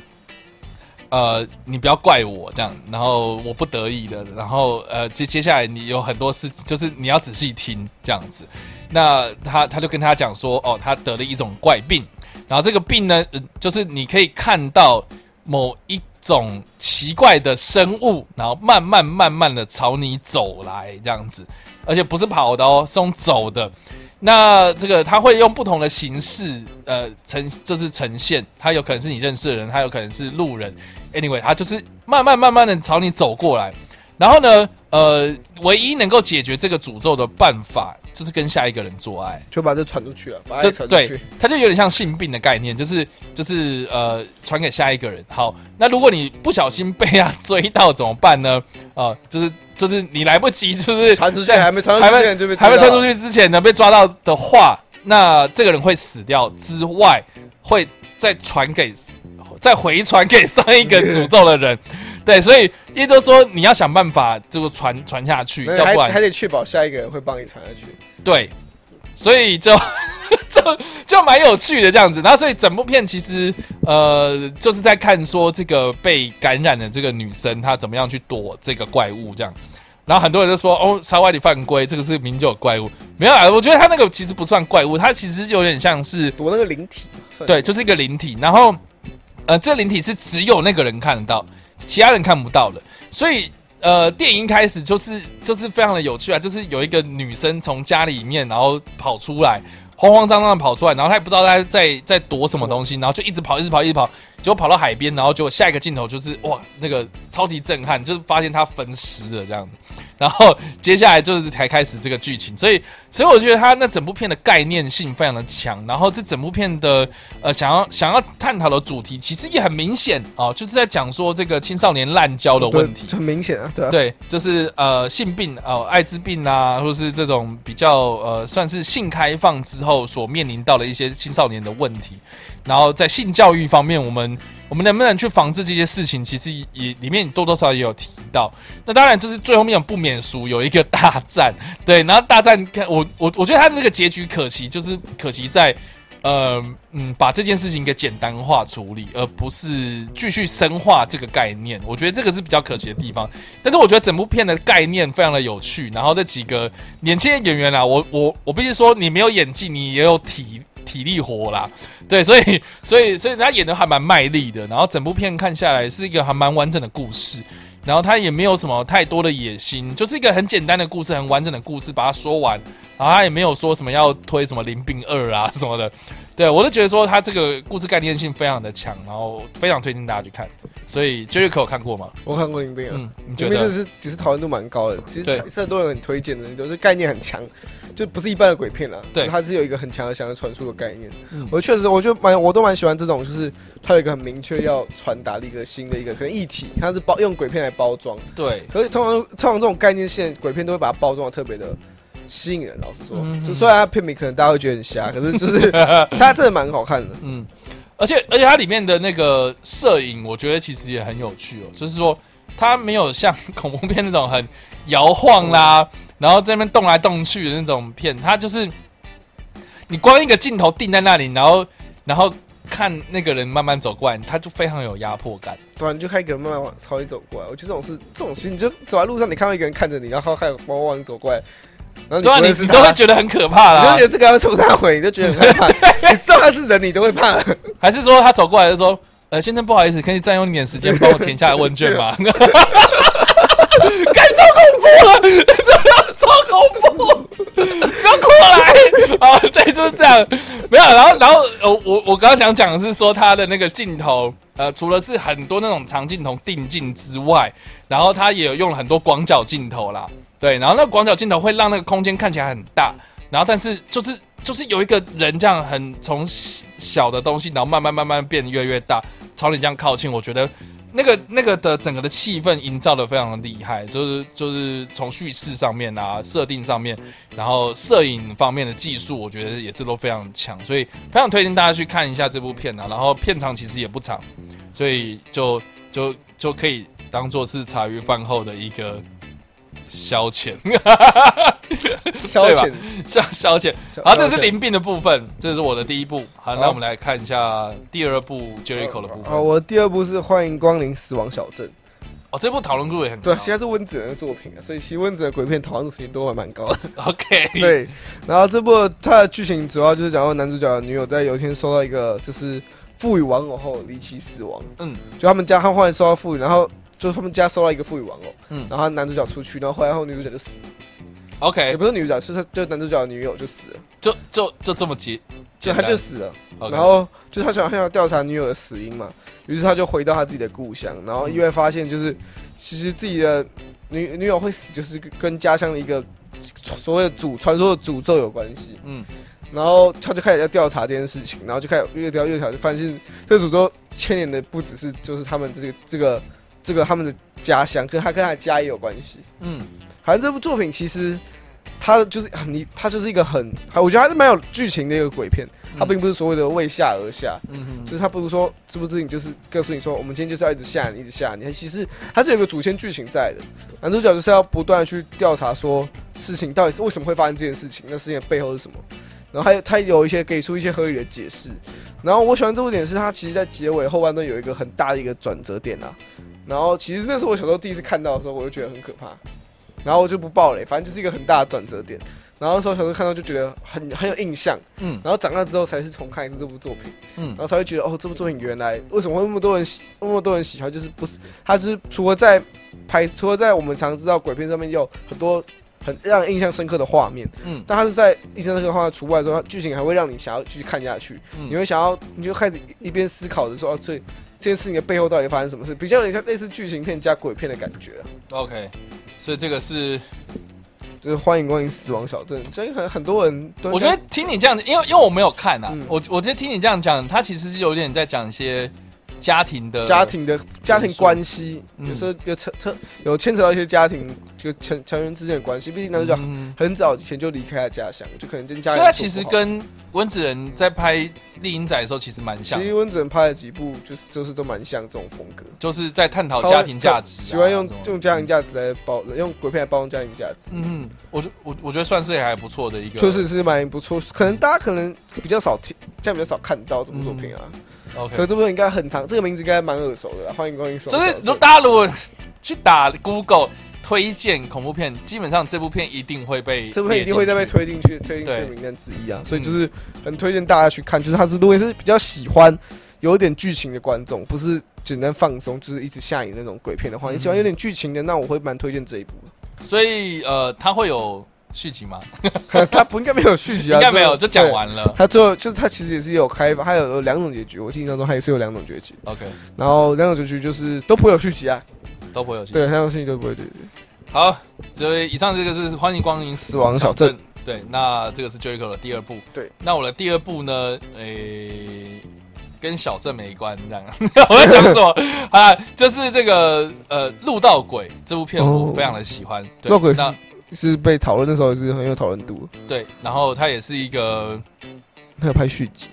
[SPEAKER 1] 呃，你不要怪我这样，然后我不得已的，然后呃，接接下来你有很多事，就是你要仔细听这样子。那他他就跟他讲说，哦，他得了一种怪病，然后这个病呢，就是你可以看到某一种奇怪的生物，然后慢慢慢慢的朝你走来这样子，而且不是跑的哦，是用走的。那这个他会用不同的形式，呃，呈就是呈现，他有可能是你认识的人，他有可能是路人，anyway，他就是慢慢慢慢的朝你走过来，然后呢，呃，唯一能够解决这个诅咒的办法，就是跟下一个人做爱。
[SPEAKER 2] 就把这传出去了，把
[SPEAKER 1] 就
[SPEAKER 2] 爱传出
[SPEAKER 1] 对
[SPEAKER 2] 去。，
[SPEAKER 1] 它就有点像性病的概念，就是就是呃传给下一个人。好，那如果你不小心被他追到怎么办呢？啊、就是就是你来不及，就是
[SPEAKER 2] 传出去还没传出
[SPEAKER 1] 还没
[SPEAKER 2] 去之前就被
[SPEAKER 1] 还没传出，
[SPEAKER 2] 去
[SPEAKER 1] 之前呢被抓到的话，那这个人会死掉之外，会再传给再回传给上一个诅咒的人。对，所以也就是说你要想办法这个传传下去，要不然
[SPEAKER 2] 还还得确保下一个人会帮你传下去。
[SPEAKER 1] 对，所以就 就就蛮有趣的这样子。然后，所以整部片其实呃，就是在看说这个被感染的这个女生她怎么样去躲这个怪物这样。然后很多人就说哦，沙外里犯规，这个是名就有怪物。没有啊，我觉得他那个其实不算怪物，他其实有点像是
[SPEAKER 2] 躲那个灵体，
[SPEAKER 1] 对，就是一个灵体。然后呃，这灵体是只有那个人看得到，其他人看不到了。所以呃，电影一开始就是就是非常的有趣啊，就是有一个女生从家里面然后跑出来，慌慌张张的跑出来，然后她也不知道她在在躲什么东西，然后就一直跑，一直跑，一直跑，结果跑到海边，然后结果下一个镜头就是哇，那个超级震撼，就是发现她分尸了这样子。然后接下来就是才开始这个剧情，所以所以我觉得他那整部片的概念性非常的强，然后这整部片的呃想要想要探讨的主题其实也很明显哦，就是在讲说这个青少年滥交的问题，
[SPEAKER 2] 很明显啊，对啊，
[SPEAKER 1] 对，就是呃性病哦、艾滋病啊，或是这种比较呃算是性开放之后所面临到的一些青少年的问题，然后在性教育方面，我们我们能不能去防治这些事情，其实也里面多多少少也有提到。那当然就是最后面不免俗有一个大战，对，然后大战看我 我我觉得他的这个结局可惜，就是可惜在。呃嗯，把这件事情给简单化处理，而不是继续深化这个概念。我觉得这个是比较可惜的地方。但是我觉得整部片的概念非常的有趣，然后这几个年轻的演员啊，我我我必须说，你没有演技，你也有体体力活啦，对，所以所以所以他演的还蛮卖力的，然后整部片看下来是一个还蛮完整的故事。然后他也没有什么太多的野心，就是一个很简单的故事，很完整的故事，把它说完。然后他也没有说什么要推什么零并二啊什么的，对我都觉得说他这个故事概念性非常的强，然后非常推荐大家去看。所以可有看过吗？
[SPEAKER 2] 我看过零并二，
[SPEAKER 1] 嗯，你觉得？
[SPEAKER 2] 是其实讨论度蛮高的，其实是很多人很推荐的，就是概念很强，就不是一般的鬼片了，
[SPEAKER 1] 对
[SPEAKER 2] 它是有一个很强的想要传输的概念。
[SPEAKER 1] 嗯
[SPEAKER 2] 我确实，我就蛮我都蛮喜欢这种，就是它有一个很明确要传达的一个新的一个可能议题，它是包用鬼片来包装。
[SPEAKER 1] 对，
[SPEAKER 2] 可是通常通常这种概念线鬼片都会把它包装的特别的吸引人。老实说，
[SPEAKER 1] 嗯
[SPEAKER 2] 就虽然它片名可能大家会觉得很瞎，可是就是 它真的蛮好看的。
[SPEAKER 1] 嗯，而且而且它里面的那个摄影，我觉得其实也很有趣哦，就是说它没有像恐怖片那种很摇晃啦，然后在那边动来动去的那种片，它就是你光一个镜头定在那里，然后然后看那个人慢慢走过来，他就非常有压迫感。
[SPEAKER 2] 突然就看一个人慢慢往朝你走过来，我觉得这种是这种事，你就走在路上，你看到一个人看着你，然后还有往往你走过来，然后
[SPEAKER 1] 你都会觉得很可怕啦
[SPEAKER 2] 你就觉，得这个要冲他回，你就觉得很害怕。你知道他是人，你都会怕。
[SPEAKER 1] 还是说他走过来就说：“呃，先生不好意思，可以占用你点时间帮我填下来问卷吗？” 干超恐怖了，超恐怖！不要过来啊！对，就是这样。没有，然后，然后，呃，我我刚刚想讲的是说他的那个镜头，呃，除了是很多那种长镜头定镜之外，然后他也有用了很多广角镜头啦。对，然后那广角镜头会让那个空间看起来很大，然后但是就是就是有一个人这样很从小的东西，然后慢慢慢慢变越来越大，朝你这样靠近，我觉得那个那个的整个的气氛营造的非常的厉害，就是就是从叙事上面啊、设定上面，然后摄影方面的技术，我觉得也是都非常强，所以非常推荐大家去看一下这部片啊。然后片长其实也不长，所以就就就可以当做是茶余饭后的一个消遣，
[SPEAKER 2] 消遣，
[SPEAKER 1] 消消遣。
[SPEAKER 2] 消
[SPEAKER 1] 好，这是
[SPEAKER 2] 消遣
[SPEAKER 1] 临病的部分，这是我的第一部。好，那我们来看一下第二部 Jericho 的部
[SPEAKER 2] 好，
[SPEAKER 1] 分。
[SPEAKER 2] 我第二部是《欢迎光临死亡小镇》。
[SPEAKER 1] 哦，这部讨论度也很高。
[SPEAKER 2] 对，现在是温子仁的作品啊，所以其实温子仁的鬼片讨论度其实都还蛮高的。
[SPEAKER 1] OK，，
[SPEAKER 2] 对，然后这部它的剧情主要就是讲到男主角的女友在有一天收到一个就是赋予玩偶后离奇死亡，
[SPEAKER 1] 嗯
[SPEAKER 2] 就他们家他忽然收到赋予，然后就是他们家收到一个富裕玩偶，
[SPEAKER 1] 嗯。
[SPEAKER 2] 然后男主角出去，然后后来后女主角就死。了
[SPEAKER 1] ，，OK，也
[SPEAKER 2] 不是女主角，是他就男主角的女友就死了，
[SPEAKER 1] 就就就这么结，
[SPEAKER 2] 就他就死了。然后就他想想要调查女友的死因嘛，于是他就回到他自己的故乡，然后意外发现就是其实自己的女女友会死，就是跟家乡的一个所谓的诅传说的诅咒有关系。
[SPEAKER 1] 嗯。
[SPEAKER 2] 然后他就开始要调查这件事情，然后就开始越调越调，就发现这个诅咒牵连的不只是就是他们这个这个这个他们的家乡，跟他跟他的家也有关系。
[SPEAKER 1] 嗯
[SPEAKER 2] 反正这部作品其实它就是啊你它就是一个很，我觉得还是蛮有剧情的一个鬼片，它并不是所谓的为下而下。
[SPEAKER 1] 嗯哼
[SPEAKER 2] 就是他不是说这部电影就是告诉你说，我们今天就是要一直下你，一直下你。其实它是有个主线剧情在的，男主角就是要不断地去调查说事情到底是为什么会发生这件事情，那事情的背后是什么。然后还有他有一些给出一些合理的解释。然后我喜欢这部点是它其实在结尾后半段有一个很大的一个转折点啊。然后其实那是我小时候第一次看到的时候，我就觉得很可怕。然后我就不爆雷，反正就是一个很大的转折点。然后那时候小时候看到就觉得很很有印象，
[SPEAKER 1] 嗯
[SPEAKER 2] 然后长大之后才是重看一次这部作品。
[SPEAKER 1] 嗯
[SPEAKER 2] 然后才会觉得哦，这部作品原来为什么会那么多人喜，那么多人喜欢，就是不是它就是除了在拍，除了在我们常知道鬼片上面有很多很让人印象深刻的画面，
[SPEAKER 1] 嗯
[SPEAKER 2] 但它是在印象深刻的画面除外之后，它剧情还会让你想要继续看下去，
[SPEAKER 1] 嗯
[SPEAKER 2] 你会想要你就开始一边思考着说，哦，这这件事情的背后到底发生什么事，比较有点像类似剧情片加鬼片的感觉啊。
[SPEAKER 1] OK，所以这个是
[SPEAKER 2] 就是欢迎光临死亡小镇，所以很很多人都
[SPEAKER 1] 我觉得听你这样，因为因为我没有看啊，
[SPEAKER 2] 嗯。
[SPEAKER 1] 我我觉得听你这样讲，他其实是有点在讲一些家庭的
[SPEAKER 2] 家庭的家庭关系，
[SPEAKER 1] 嗯。
[SPEAKER 2] 有时候有扯扯有牵扯到一些家庭就成成员之间的关系，毕竟男主角
[SPEAKER 1] 嗯。
[SPEAKER 2] 很早以前就离开了家乡，就可能跟家
[SPEAKER 1] 所以他其实跟温子仁在拍《丽影仔》的时候其实蛮像。
[SPEAKER 2] 其，实温子仁拍了几部就是就是都蛮像这种风格，
[SPEAKER 1] 就是在探讨家庭价值啊、
[SPEAKER 2] 喜欢用用家庭价值来包，用鬼片来包装家庭价值，
[SPEAKER 1] 嗯，我觉我我觉得算是还不错的一个，
[SPEAKER 2] 确实是蛮不错。可能大家可能比较少听，这样比较少看到这部作品啊。
[SPEAKER 1] 嗯 OK
[SPEAKER 2] 可这部应该很长，这个名字应该蛮耳熟的啦。欢迎光临死
[SPEAKER 1] 就是如
[SPEAKER 2] 果，
[SPEAKER 1] 大家如果去打 Google 推荐恐怖片，基本上这部片一定会被
[SPEAKER 2] 这部片一定会再被推进去推进去名单之一啊。所以就是很推荐大家去看，就是它是如果是比较喜欢有点剧情的观众，不是简单放松，就是一直吓你那种鬼片的话，你喜欢有点剧情的，那我会蛮推荐这一部。
[SPEAKER 1] 所以呃，它会有续集吗？
[SPEAKER 2] 他不应该没有续集啊，
[SPEAKER 1] 应该没有，就讲完了。
[SPEAKER 2] 他最后就是他其实也是有开发，还有有两种结局，我印象中他也是有两种结局。
[SPEAKER 1] OK，
[SPEAKER 2] 然后两种结局就是都不会有续集啊，
[SPEAKER 1] 都不会有续集。
[SPEAKER 2] 对，两种事情都不会对对。
[SPEAKER 1] 好，所以以上这个是欢迎光临死亡小
[SPEAKER 2] 镇
[SPEAKER 1] 镇。对，那这个是 Jericho 的第二部。
[SPEAKER 2] 对，
[SPEAKER 1] 那我的第二部呢？诶、跟小镇没关，这样。我在讲什么啊？就是这个呃，《路道鬼》这部片我
[SPEAKER 2] 哦
[SPEAKER 1] 非常的喜欢。对，
[SPEAKER 2] 路道鬼是被讨论的时候也是很有讨论度，
[SPEAKER 1] 对，然后他也是一个
[SPEAKER 2] 他有拍续集，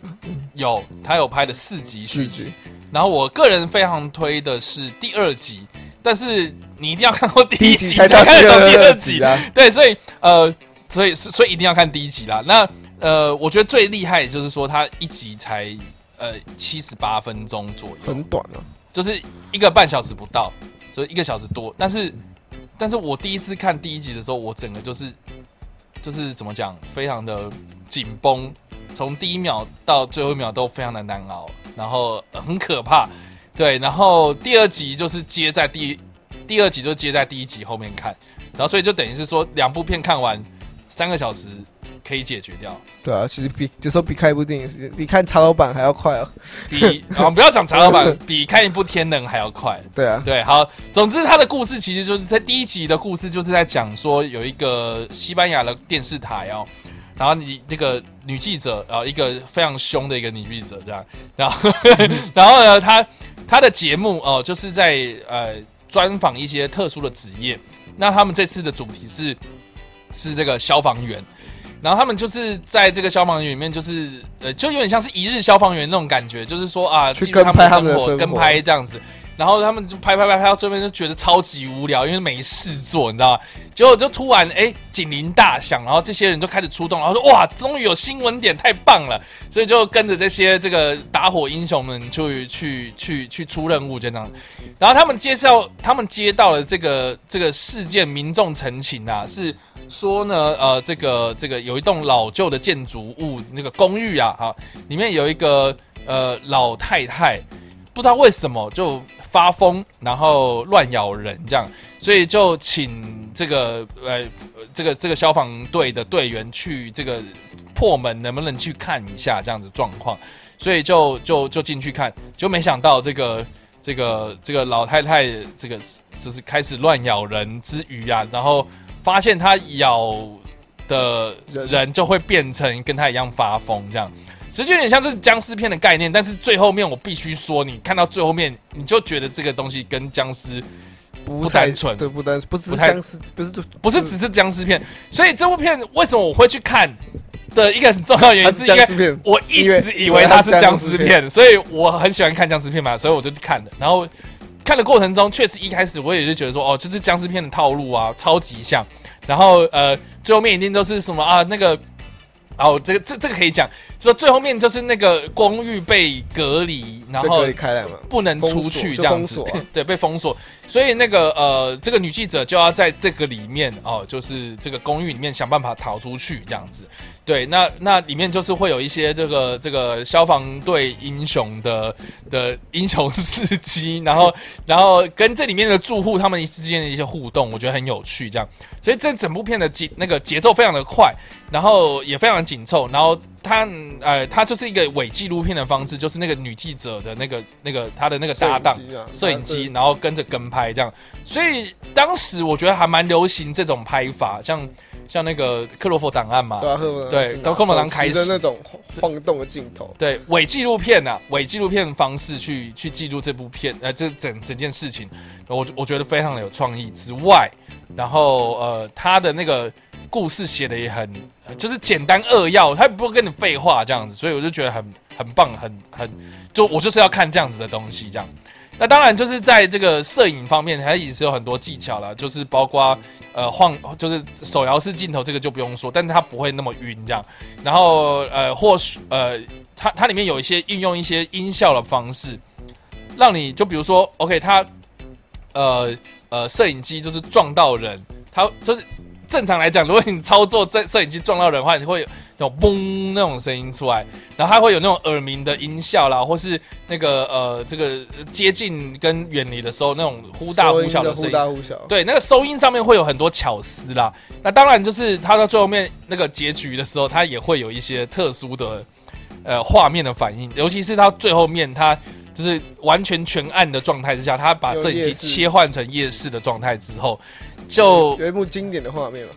[SPEAKER 1] 有他有拍的四集续
[SPEAKER 2] 续
[SPEAKER 1] 集
[SPEAKER 2] 集，
[SPEAKER 1] 然后我个人非常推的是第二集，但是你一定要看过第
[SPEAKER 2] 第一
[SPEAKER 1] 一集
[SPEAKER 2] 集才
[SPEAKER 1] 看得懂第二
[SPEAKER 2] 集
[SPEAKER 1] 集。
[SPEAKER 2] 啊。
[SPEAKER 1] 对，所以呃，所以所以一定要看第一集啦。那呃，我觉得最厉害就是说，他一集才呃七十八分钟左右，
[SPEAKER 2] 很短啊，
[SPEAKER 1] 就是一个半小时不到，就是一个小时多。但是，但是我第一次看第一集的时候，我整个就是就是怎么讲，非常的紧绷，从第一秒到最后一秒都非常的难熬，然后很可怕。对，然后第二集就是接在第第二集就接在第一集后面看，然后所以就等于是说两部片看完三个小时可以解决掉。
[SPEAKER 2] 对啊，其实比有时候比看一部电影是比看茶老板还要快哦。
[SPEAKER 1] 比啊，不要讲茶老板，比看一部《天能》还要快。
[SPEAKER 2] 对啊，
[SPEAKER 1] 对，好，总之他的故事其实就是在第一集的故事，就是在讲说有一个西班牙的电视台哦，然后你那个女记者啊、呃，一个非常凶的一个女记者这样，然后 然后呢，她她的节目哦、就是在呃专访一些特殊的职业，那他们这次的主题是是这个消防员。然后他们就是在这个消防员里面，就是呃，就有点像是一日消防员那种感觉，就是说啊，
[SPEAKER 2] 去跟拍他
[SPEAKER 1] 们的生活跟拍这样子。然后他们就拍拍拍拍到这边就觉得超级无聊，因为没事做，你知道吗？结果就突然哎，警铃大响，然后这些人就开始出动，然后说哇，终于有新闻点，太棒了！所以就跟着这些这个打火英雄们去 去去去出任务，就这样。然后他们介绍，他们接到了这个这个事件，民众陈情啊，是说呢，呃，这个这个有一栋老旧的建筑物，那个公寓啊，哈，里面有一个呃老太太，不知道为什么就发疯，然后乱咬人这样，所以就请这个呃这个这个消防队的队员去这个破门，能不能去看一下这样子状况？所以就就就进去看，就没想到这个这个这个老太太这个就是开始乱咬人之余啊，然后发现她咬的
[SPEAKER 2] 人
[SPEAKER 1] 就会变成跟她一样发疯这样。其实就有点像是僵尸片的概念，但是最后面我必须说，你看到最后面，你就觉得这个东西跟僵尸
[SPEAKER 2] 不
[SPEAKER 1] 不单纯
[SPEAKER 2] 对，不单不是僵尸，不是就
[SPEAKER 1] 不是只是僵尸片，所以这部片为什么我会去看的一个很重要原因是因为我一直以为它是僵尸片，所以我很喜欢看僵尸片嘛，所以我就去看了。然后看的过程中，确实一开始我也是觉得说，哦，就是僵尸片的套路啊，超级像。然后呃，最后面一定都是什么啊，那个。哦，这个这这个可以讲，说最后面就是那个公寓被隔离，然后不能出去这样子，
[SPEAKER 2] 啊
[SPEAKER 1] 对，被封锁。所以那个呃，这个女记者就要在这个里面哦，就是这个公寓里面想办法逃出去这样子。对，那那里面就是会有一些这个这个消防队英雄的的英雄事迹，然后然后跟这里面的住户他们之间的一些互动，我觉得很有趣。这样，所以这整部片的节那个节奏非常的快，然后也非常紧凑，然后它呃它就是一个伪纪录片的方式，就是那个女记者的那个那个她的那个搭档。
[SPEAKER 2] 摄影机啊
[SPEAKER 1] 摄影机，然后跟着跟拍这样，所以当时我觉得还蛮流行这种拍法，像像那个克罗佛档案嘛，
[SPEAKER 2] 对啊，赫
[SPEAKER 1] 对都跟我们开始。
[SPEAKER 2] 的那种晃动的镜头，
[SPEAKER 1] 对伪纪录片呐、伪纪录片方式去去记录这部片，呃，这整整件事情，我我觉得非常的有创意。之外，然后呃，他的那个故事写的也很，就是简单扼要，他不会跟你废话这样子，所以我就觉得很很棒，很很，就我就是要看这样子的东西这样。那当然就是在这个摄影方面，它也是有很多技巧啦，就是包括呃晃，就是手摇式镜头，这个就不用说，但是它不会那么晕这样。然后呃，或许呃，它它里面有一些运用一些音效的方式，让你就比如说，OK，它呃呃，摄影机就是撞到人，它就是正常来讲，如果你操作这摄影机撞到人的话，你会那种嘣那种声音出来，然后它会有那种耳鸣的音效啦，或是那个呃这个接近跟远离的时候那种忽大忽小的声
[SPEAKER 2] 忽
[SPEAKER 1] 音。
[SPEAKER 2] 大忽小，
[SPEAKER 1] 对，那个收音上面会有很多巧思啦。那当然就是它到最后面那个结局的时候，它也会有一些特殊的呃画面的反应，尤其是它最后面，它就是完全全暗的状态之下，它把摄影机切换成夜视的状态之后，就
[SPEAKER 2] 有一幕经典的画面嘛，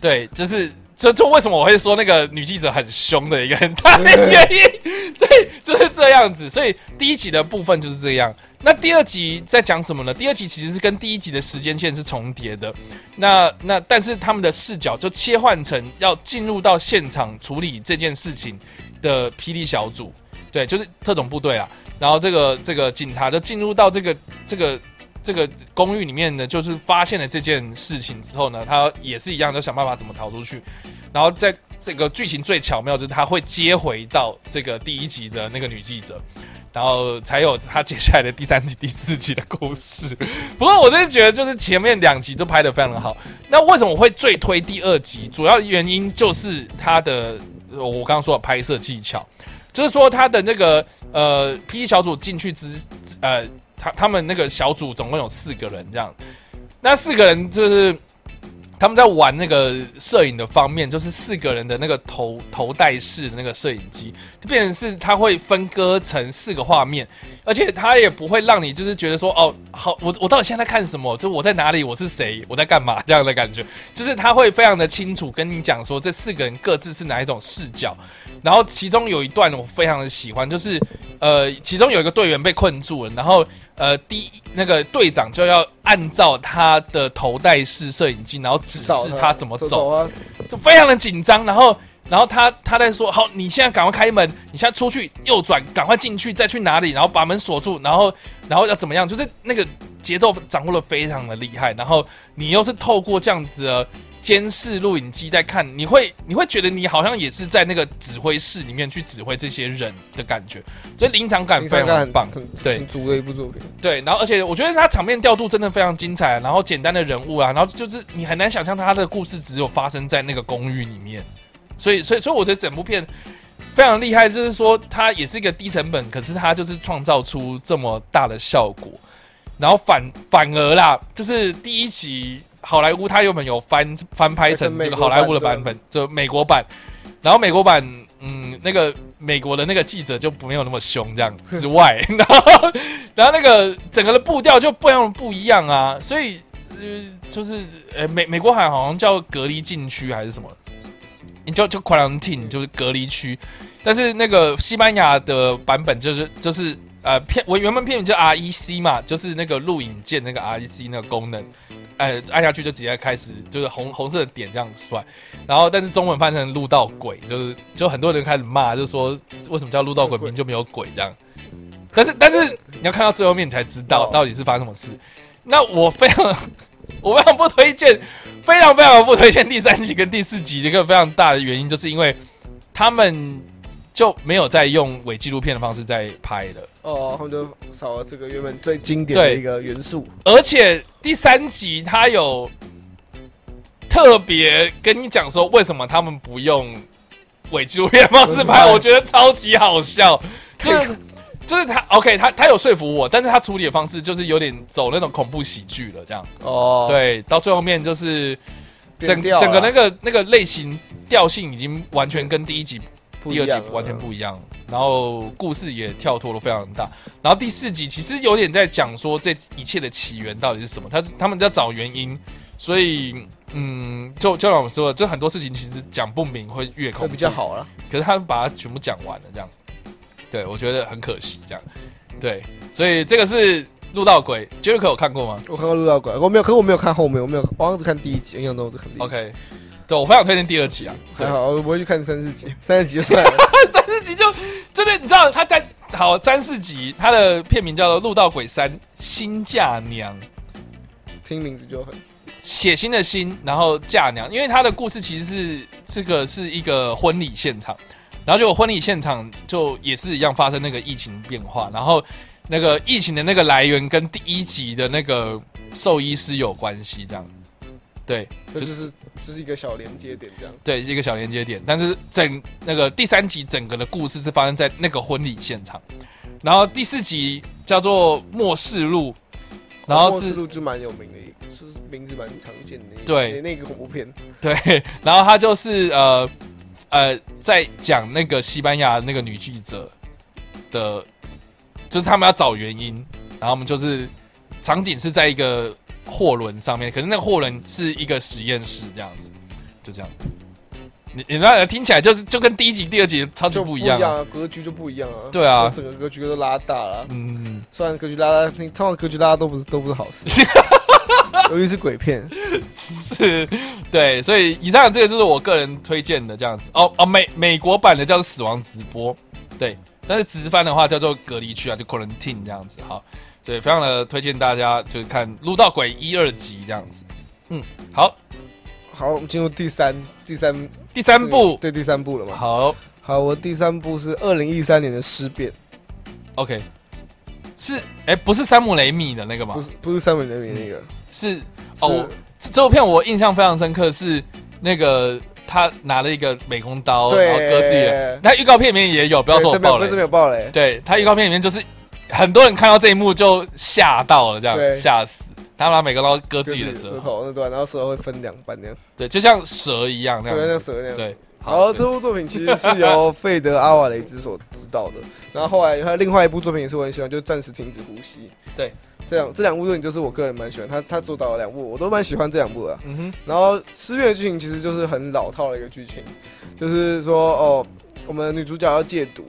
[SPEAKER 1] 对，就是这就为什么我会说那个女记者很凶的一个很大的原因，对，就是这样子。所以第一集的部分就是这样。那第二集在讲什么呢？第二集其实是跟第一集的时间线是重叠的。那那但是他们的视角就切换成要进入到现场处理这件事情的霹雳小组，对，就是特种部队啊。然后这个这个警察就进入到这个这个这个公寓里面呢，就是发现了这件事情之后呢，他也是一样，就想办法怎么逃出去。然后在这个剧情最巧妙就是他会接回到这个第一集的那个女记者，然后才有他接下来的第三集、第四集的故事。不过我真的觉得就是前面两集都拍得非常的好。那为什么我会最推第二集？主要原因就是他的我刚刚说的拍摄技巧。就是说，他的那个呃霹雳小组进去之呃，他他们那个小组总共有四个人这样，那四个人就是他们在玩那个摄影的方面，就是四个人的那个头头戴式的那个摄影机，就变成是它会分割成四个画面，而且它也不会让你就是觉得说哦好，我我到底现在在看什么？就我在哪里？我是谁？我在干嘛？这样的感觉，就是他会非常的清楚跟你讲说这四个人各自是哪一种视角。然后其中有一段我非常的喜欢，就是呃，其中有一个队员被困住了，然后呃，第那个队长就要按照他的头戴式摄影机，然后指示他怎么走，
[SPEAKER 2] 啊，
[SPEAKER 1] 就非常的紧张。然后然后他他在说，好，你现在赶快开门，你现在出去右转，赶快进去，再去哪里，然后把门锁住，然后然后要怎么样，就是那个节奏掌握的非常的厉害。然后你又是透过这样子的。监视录影机在看，你会你会觉得你好像也是在那个指挥室里面去指挥这些人的感觉，所以临场感非常棒，对，
[SPEAKER 2] 很足的一部作品。
[SPEAKER 1] 对，然后而且我觉得他场面调度真的非常精彩，然后简单的人物啊，然后就是你很难想象他的故事只有发生在那个公寓里面，所以所以所以我觉得整部片非常厉害，就是说它也是一个低成本，可是它就是创造出这么大的效果，然后反反而啦，就是第一集。好莱坞它原本有翻翻拍成这个好莱坞的版本，就美国版，然后美国版，嗯，那个美国的那个记者就没有那么凶，这样之外，然后然后那个整个的步调就不一样不一样啊，所以呃，就是呃美美国海好像叫隔离禁区还是什么，你就就 quarantine 就是隔离区，但是那个西班牙的版本就是就是呃片我原本片名叫 REC 嘛，就是那个录影键那个 REC 那个功能。哎，按下去就直接开始，就是红红色的点这样出然后但是中文翻成录到鬼，就是就很多人开始骂，就说为什么叫录到鬼，名就没有鬼这样。但是但是你要看到最后面你才知道到底是发生什么事。那我非常 我非常不推荐，非常非常不推荐第三集跟第四集。一个非常大的原因就是因为他们。就没有再用伪纪录片的方式在拍的
[SPEAKER 2] 哦，他们就少了这个原本最经典的一个元素。
[SPEAKER 1] 而且第三集他有特别跟你讲说，为什么他们不用伪纪录片方式拍？我觉得超级好笑，就是就是他 OK，他他有说服我，但是他处理的方式就是有点走那种恐怖喜剧了，这样哦。对，到最后面就是整整个那个那个类型调性已经完全跟第一集。第二集完全不一样，然后故事也跳脱了非常大。然后第四集其实有点在讲说这一切的起源到底是什么，他他们在找原因，所以嗯，就就像我说的，就很多事情其实讲不明会越恐
[SPEAKER 2] 比较好了。
[SPEAKER 1] 可是他们把它全部讲完了，这样，对我觉得很可惜，这样，对，所以这个是路道鬼，杰瑞克有看过吗？
[SPEAKER 2] 我看过路道鬼，我没有，可是我没有看后面，我没有，我只看第一集，印象中是看第一集。
[SPEAKER 1] OK。对，我非常推荐第二集啊！
[SPEAKER 2] 还好，我不会去看三四集，三四集就算了。
[SPEAKER 1] 三四集就就是你知道他在好三四集，他的片名叫做《路道鬼三新嫁娘》，
[SPEAKER 2] 听名字就很
[SPEAKER 1] 血腥的腥，然后嫁娘，因为他的故事其实是这个是一个婚礼现场，然后就婚礼现场就也是一样发生那个疫情变化，然后那个疫情的那个来源跟第一集的那个兽医师有关系，这样。对，就
[SPEAKER 2] 这就是就是一个小连接点这样。
[SPEAKER 1] 对一个小连接点，但是整那个第三集整个的故事是发生在那个婚礼现场，然后第四集叫做《末世录》，然后是
[SPEAKER 2] 末世录就蛮有名的一个，就是名字蛮常见的
[SPEAKER 1] 对
[SPEAKER 2] 那那个恐怖片，
[SPEAKER 1] 对，然后它就是呃呃在讲那个西班牙那个女记者的，就是他们要找原因，然后我们就是场景是在一个货轮上面，可是那个货轮是一个实验室这样子，就这样。你你那听起来就是就跟第一集、第二集超级
[SPEAKER 2] 就
[SPEAKER 1] 不一样、啊，
[SPEAKER 2] 啊，格局就不一样啊。
[SPEAKER 1] 对啊
[SPEAKER 2] 整个格局都拉大了。
[SPEAKER 1] 嗯，
[SPEAKER 2] 虽然格局拉大，你通常格局拉大都不是都不是好事，尤其是鬼片。
[SPEAKER 1] 是，对，所以以上这个就是我个人推荐的这样子。哦哦，美美国版的叫做死亡直播，对，但是直翻的话叫做隔离区啊，就 quarantine 这样子好。所以非常的推荐大家就是看《撸到鬼》一二集这样子。嗯，好，
[SPEAKER 2] 好，我们进入第三第三
[SPEAKER 1] 第三部，
[SPEAKER 2] 对第三部了嘛？
[SPEAKER 1] 好
[SPEAKER 2] 好，我第三部是二零一三年的《尸变》
[SPEAKER 1] ，，OK，是哎，不是山姆雷米的那个吗
[SPEAKER 2] 不？是不是山姆雷米那个，
[SPEAKER 1] 是
[SPEAKER 2] 是
[SPEAKER 1] 哦，这这部片我印象非常深刻，是那个他拿了一个美工刀，然后割自己的。那预告片里面也有，不要说我爆雷
[SPEAKER 2] 这边这。边有爆雷，
[SPEAKER 1] 对他预告片里面就是很多人看到这一幕就吓到了，这样吓死。他拿美工刀割自己的
[SPEAKER 2] 舌
[SPEAKER 1] 舌头，
[SPEAKER 2] 那段，然后舌头会分两半那样，
[SPEAKER 1] 对，就像蛇一样那，样对。
[SPEAKER 2] 像蛇那样。
[SPEAKER 1] 对，
[SPEAKER 2] 好，这部作品其实是由费德阿瓦雷兹所执导的，然后后来还有另外一部作品也是我很喜欢，就是《暂时停止呼吸》。
[SPEAKER 1] 对，
[SPEAKER 2] 这两这两部作品就是我个人蛮喜欢，他他做到了两部，我都蛮喜欢这两部的。
[SPEAKER 1] 嗯哼，
[SPEAKER 2] 然后《失恋》的剧情其实就是很老套的一个剧情，就是说哦，我们女主角要戒毒，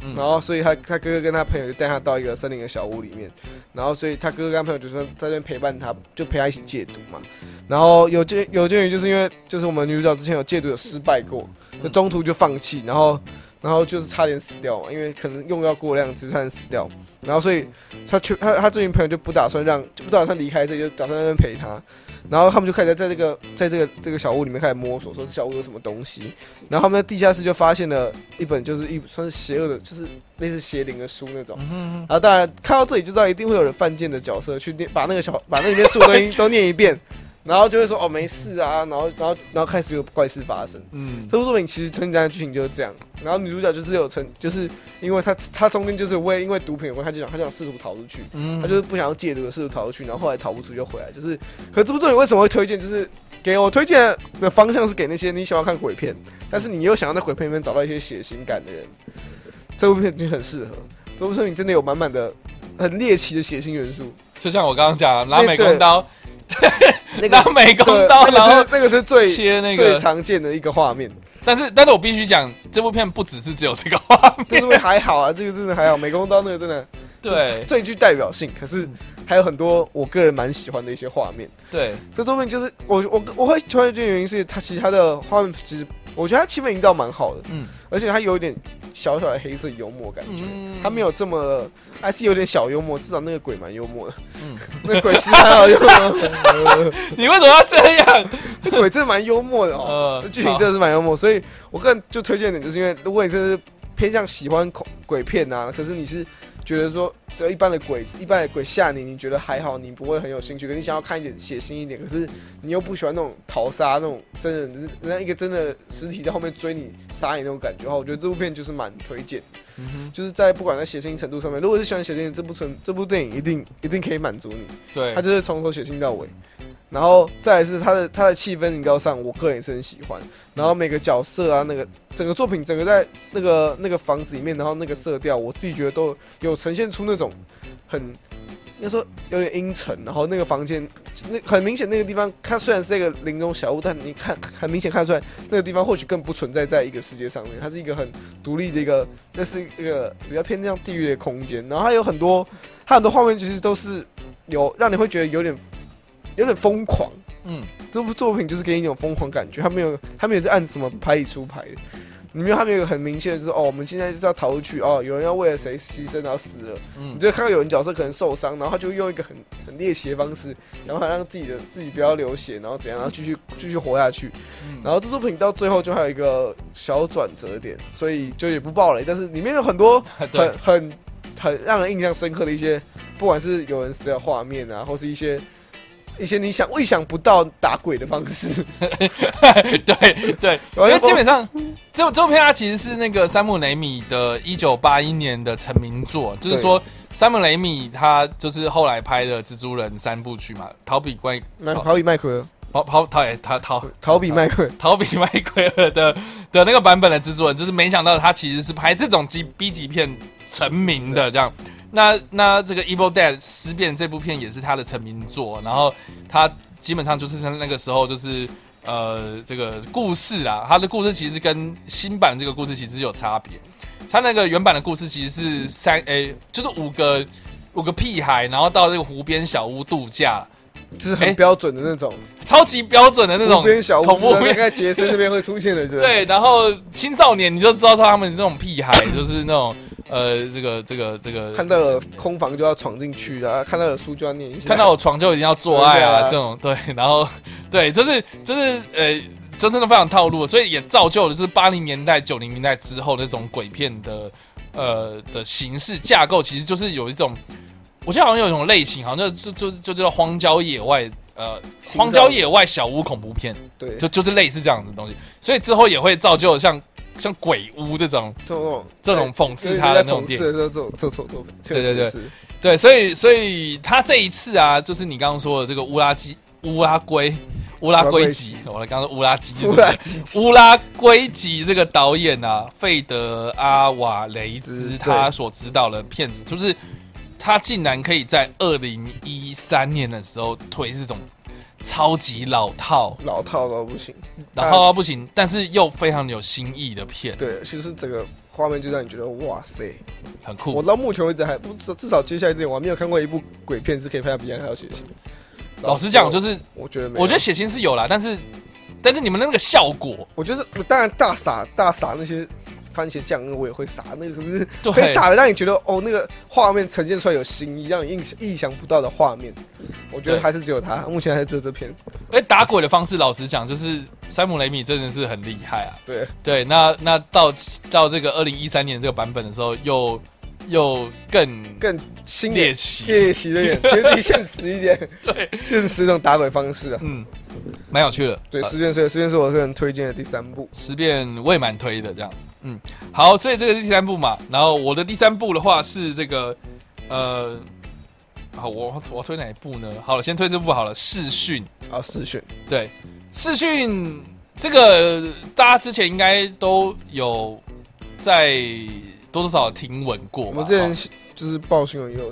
[SPEAKER 1] 嗯
[SPEAKER 2] 然后所以他他哥哥跟他朋友就带他到一个森林的小屋里面，然后所以他哥哥跟他朋友就说在那边陪伴他，就陪他一起戒毒嘛。然后有鉴有鉴于就是因为就是我们女主角之前有戒毒有失败过，就中途就放弃，然后然后就是差点死掉嘛，因为可能用药过量，只是差点死掉。然后所以他去他他这群朋友就不打算让就不打算离开这里，就打算在那边陪他。然后他们就开始在这个在这个这个小屋里面开始摸索，说这小屋有什么东西。然后他们在地下室就发现了一本就是一算是邪恶的，就是类似邪灵的书那种。然后当然看到这里就知道一定会有人犯贱的角色去念，把那个小把那里面所有东西都念一遍，然后就会说哦没事啊，然后然后然后开始有怪事发生。
[SPEAKER 1] 嗯，
[SPEAKER 2] 这部作品其实承载的剧情就是这样，然后女主角就是有成，就是因为她她中间就是为因为毒品有关，她就想她就想试图逃出去，
[SPEAKER 1] 嗯，
[SPEAKER 2] 她就是不想要戒毒的试图逃出去，然后后来逃不出就回来，就是，可这部作品为什么会推荐？就是给我推荐的方向是给那些你喜欢看鬼片，但是你又想要在鬼片里面找到一些血腥感的人，这部片就很适合。这部作品真的有满满的很猎奇的血腥元素，
[SPEAKER 1] 就像我刚刚讲，拿
[SPEAKER 2] 那
[SPEAKER 1] 美工刀，
[SPEAKER 2] 那
[SPEAKER 1] 拿
[SPEAKER 2] 个
[SPEAKER 1] 美工刀，然后
[SPEAKER 2] 那个是那个是最
[SPEAKER 1] 切那个最。
[SPEAKER 2] 常见的一个画面。
[SPEAKER 1] 但是，但是我必须讲，这部片不只是只有这个画面，
[SPEAKER 2] 这部片还好啊，这个真的还好，美工刀那个真的
[SPEAKER 1] 对
[SPEAKER 2] 最具代表性。可是还有很多我个人蛮喜欢的一些画面。
[SPEAKER 1] 对，
[SPEAKER 2] 这作品就是我我我会喜欢的原因是它其实它的画面其实我觉得它气氛营造蛮好的，
[SPEAKER 1] 嗯
[SPEAKER 2] 而且它有一点小小的黑色幽默感觉。
[SPEAKER 1] 嗯
[SPEAKER 2] 它没有这么，还是有点小幽默，至少那个鬼蛮幽默的。
[SPEAKER 1] 嗯
[SPEAKER 2] 那个鬼是还好幽默，
[SPEAKER 1] 你为什么要这样？
[SPEAKER 2] 那鬼真的蛮幽默的哦剧情真的是蛮幽默，所以我个人就推荐你，就是因为如果你真的是偏向喜欢恐鬼片啊，可是你是觉得说只有一般的鬼，一般的鬼吓你，你觉得还好，你不会很有兴趣，可是你想要看一点血腥一点，可是你又不喜欢那种逃杀那种真人，人家一个真的实体在后面追你杀你那种感觉的话，我觉得这部片就是蛮推荐。
[SPEAKER 1] 嗯，
[SPEAKER 2] 就是在不管在血腥程度上面，如果是喜欢血腥的这部纯这部电影，一定一定可以满足你。
[SPEAKER 1] 对
[SPEAKER 2] 它，就是从头血腥到尾，然后再来是它的它的气氛营造上，我个人也是很喜欢。然后每个角色啊，那个整个作品，整个在那个那个房子里面，然后那个色调，我自己觉得都有呈现出那种很应该说有点阴沉，然后那个房间那很明显那个地方，它虽然是一个林中小屋，但你看很明显看出来那个地方或许更不存在在一个世界上面，它是一个很独立的一个，那是一个比较偏向地狱的空间。然后它有很多它很多画面其实都是有让你会觉得有点有点疯狂。
[SPEAKER 1] 嗯，
[SPEAKER 2] 这部作品就是给你一种疯狂感觉，他没有他没有是按什么牌理出牌的，里面他没有个很明确的就是哦，我们现在就是要逃出去哦，有人要为了谁牺牲然后死了，
[SPEAKER 1] 嗯。
[SPEAKER 2] 你就看到有人角色可能受伤，然后他就用一个很很猎奇的方式，然后让自己的自己不要流血，然后怎样，然后继续继续活下去。
[SPEAKER 1] 嗯。
[SPEAKER 2] 然后这作品到最后就还有一个小转折点，所以就也不爆雷，但是里面有很多 很，很很让人印象深刻的一些，不管是有人死的画面啊，或是一些一些你想未想不到打鬼的方式。
[SPEAKER 1] 对 对，因为基本上这部这部片它其实是那个山姆雷米的一九八一年的成名作，就是说山姆雷米他就是后来拍的蜘蛛人三部曲嘛，逃避怪
[SPEAKER 2] 那逃避麦克尔，
[SPEAKER 1] 逃逃逃逃逃。
[SPEAKER 2] 逃比麦奎尔，
[SPEAKER 1] 逃比麦奎尔的的那个版本的蜘蛛人，就是没想到他其实是拍这种 G B 级片成名的这样。那那这个《Evil Dead》尸变这部片也是他的成名作，然后他基本上就是他那个时候就是呃这个故事啊，他的故事其实跟新版这个故事其实有差别。他那个原版的故事其实是三诶，就是五个五个屁孩，然后到这个湖边小屋度假，
[SPEAKER 2] 就是很标准的那种，
[SPEAKER 1] 超级标准的那种
[SPEAKER 2] 湖边小屋，
[SPEAKER 1] 恐怖
[SPEAKER 2] 大概杰森那边会出现的，
[SPEAKER 1] 对。然后青少年你就知道他们这种屁孩就是那种。呃，这个这个这个，
[SPEAKER 2] 看到了空房就要闯进去啊，看到了书就要念一下，
[SPEAKER 1] 看到我床就一定要做爱啊，这种对，然后对，就是就是呃，这真的非常套路，所以也造就了是八零年代九零年代之后那种鬼片的呃的形式架构，其实就是有一种，我记得好像有一种类型，好像就就就就叫荒郊野外呃荒郊野外小屋恐怖片，
[SPEAKER 2] 对，
[SPEAKER 1] 就就是类似这样的东西，所以之后也会造就像。像鬼屋这种，
[SPEAKER 2] 这种
[SPEAKER 1] 这种讽刺他的那种电影，
[SPEAKER 2] 这种这种作品，对对对，
[SPEAKER 1] 对，所以所以他这一次啊，就是你刚刚说的这个乌拉基乌拉圭乌拉圭吉，我刚刚说乌拉基
[SPEAKER 2] 乌拉基
[SPEAKER 1] 乌拉圭吉这个导演啊，费德阿瓦雷兹他所指导的片子，就是他竟然可以在二零一三年的时候推这种。超级老套，
[SPEAKER 2] 老套到不行，
[SPEAKER 1] 老套到不行，但是又非常有新意的片。
[SPEAKER 2] 对，其实整个画面就让你觉得哇塞，
[SPEAKER 1] 很酷。
[SPEAKER 2] 我到目前为止还不至少接下来这点，我还没有看过一部鬼片是可以拍到比还要血腥。
[SPEAKER 1] 老实讲，就是
[SPEAKER 2] 我觉得，
[SPEAKER 1] 我觉得血腥是有啦，但是但是你们的那个效果，
[SPEAKER 2] 我觉得当然大傻大傻那些。番茄酱我也会撒，那个是不是可以撒的让你觉得哦，那个画面呈现出来有新意，让你意意想不到的画面。我觉得还是只有他，目前还是只有这片。
[SPEAKER 1] 哎，打鬼的方式，老实讲，就是山姆雷米真的是很厉害啊。
[SPEAKER 2] 对
[SPEAKER 1] 对，那那到到这个二零一三年这个版本的时候，又又更
[SPEAKER 2] 更新
[SPEAKER 1] 猎奇，
[SPEAKER 2] 猎奇的点，贴近现实一点。
[SPEAKER 1] 对，
[SPEAKER 2] 现实那种打鬼方式啊，
[SPEAKER 1] 嗯，蛮有趣的。
[SPEAKER 2] 对，十变是十变是我个人推荐的第三部，
[SPEAKER 1] 十变我也蛮推的，这样。嗯，好，所以这个是第三部嘛，然后我的第三部的话是这个，呃，好，我我推哪一部呢？好了，先推这部好了，视讯
[SPEAKER 2] 啊，视讯，
[SPEAKER 1] 对，视讯这个大家之前应该都有在多多少少听闻过，我
[SPEAKER 2] 们之前就是报新闻有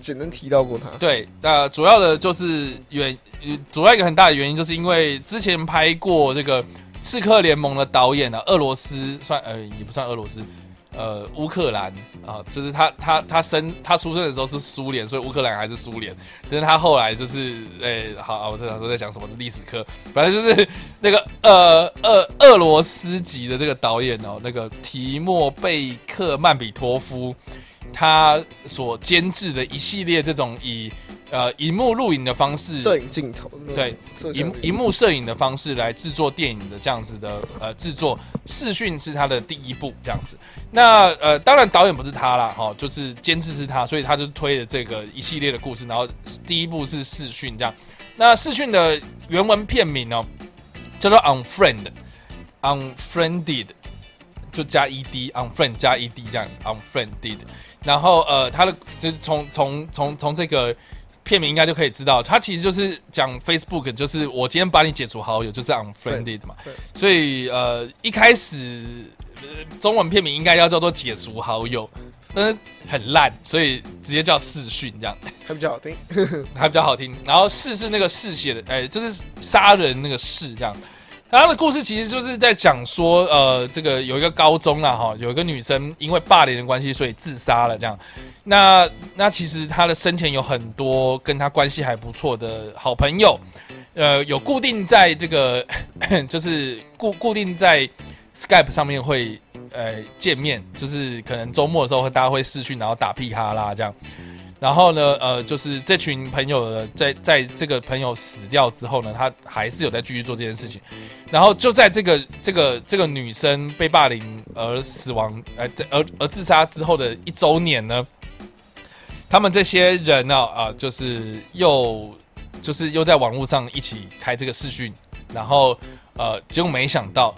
[SPEAKER 2] 简单提到过他，
[SPEAKER 1] 对，那主要的就是原主要一个很大的原因，就是因为之前拍过这个。刺客联盟的导演呢？俄罗斯算呃也不算俄罗斯，呃乌克兰啊，就是他他他生他出生的时候是苏联，所以乌克兰还是苏联。但是他后来就是诶，好，我在想说在讲什么历史课，反正就是那个呃俄俄罗斯籍的这个导演哦，那个提莫贝克曼比托夫，他所监制的一系列这种以。呃，荧幕录影的方式，
[SPEAKER 2] 摄影镜头，
[SPEAKER 1] 对，荧荧幕摄影的方式来制作电影的这样子的呃制作，视讯是他的第一步这样子。那呃，当然导演不是他啦，哈，就是监制是他，所以他就推了这个一系列的故事。然后第一部是视讯这样。那视讯的原文片名呢，叫做 Unfriend，Unfriended，就加 ed，Unfriend 加 ed 这样，Unfriended。然后呃，他的就是从从从从这个。片名应该就可以知道，它其实就是讲 Facebook，就是我今天把你解除好友，就是 unfriended 嘛。对。所以呃，一开始中文片名应该要叫做解除好友，但是很烂，所以直接叫视讯这样，
[SPEAKER 2] 还比较好听，
[SPEAKER 1] 还比较好听。然后视是那个嗜血的，哎，就是杀人那个嗜这样。他的故事其实就是在讲说，呃，这个有一个高中啊，哈，有一个女生因为霸凌的关系，所以自杀了。这样，那那其实她的生前有很多跟她关系还不错的好朋友，呃，有固定在这个，就是固固定在 Skype 上面会呃见面，就是可能周末的时候大家会视讯，然后打屁哈啦这样。然后呢，呃，就是这群朋友在在这个朋友死掉之后呢，他还是有在继续做这件事情。然后就在这个这个这个女生被霸凌而死亡，呃，而而自杀之后的一周年呢，他们这些人呢，啊，就是又就是又在网络上一起开这个视讯，然后呃，结果没想到，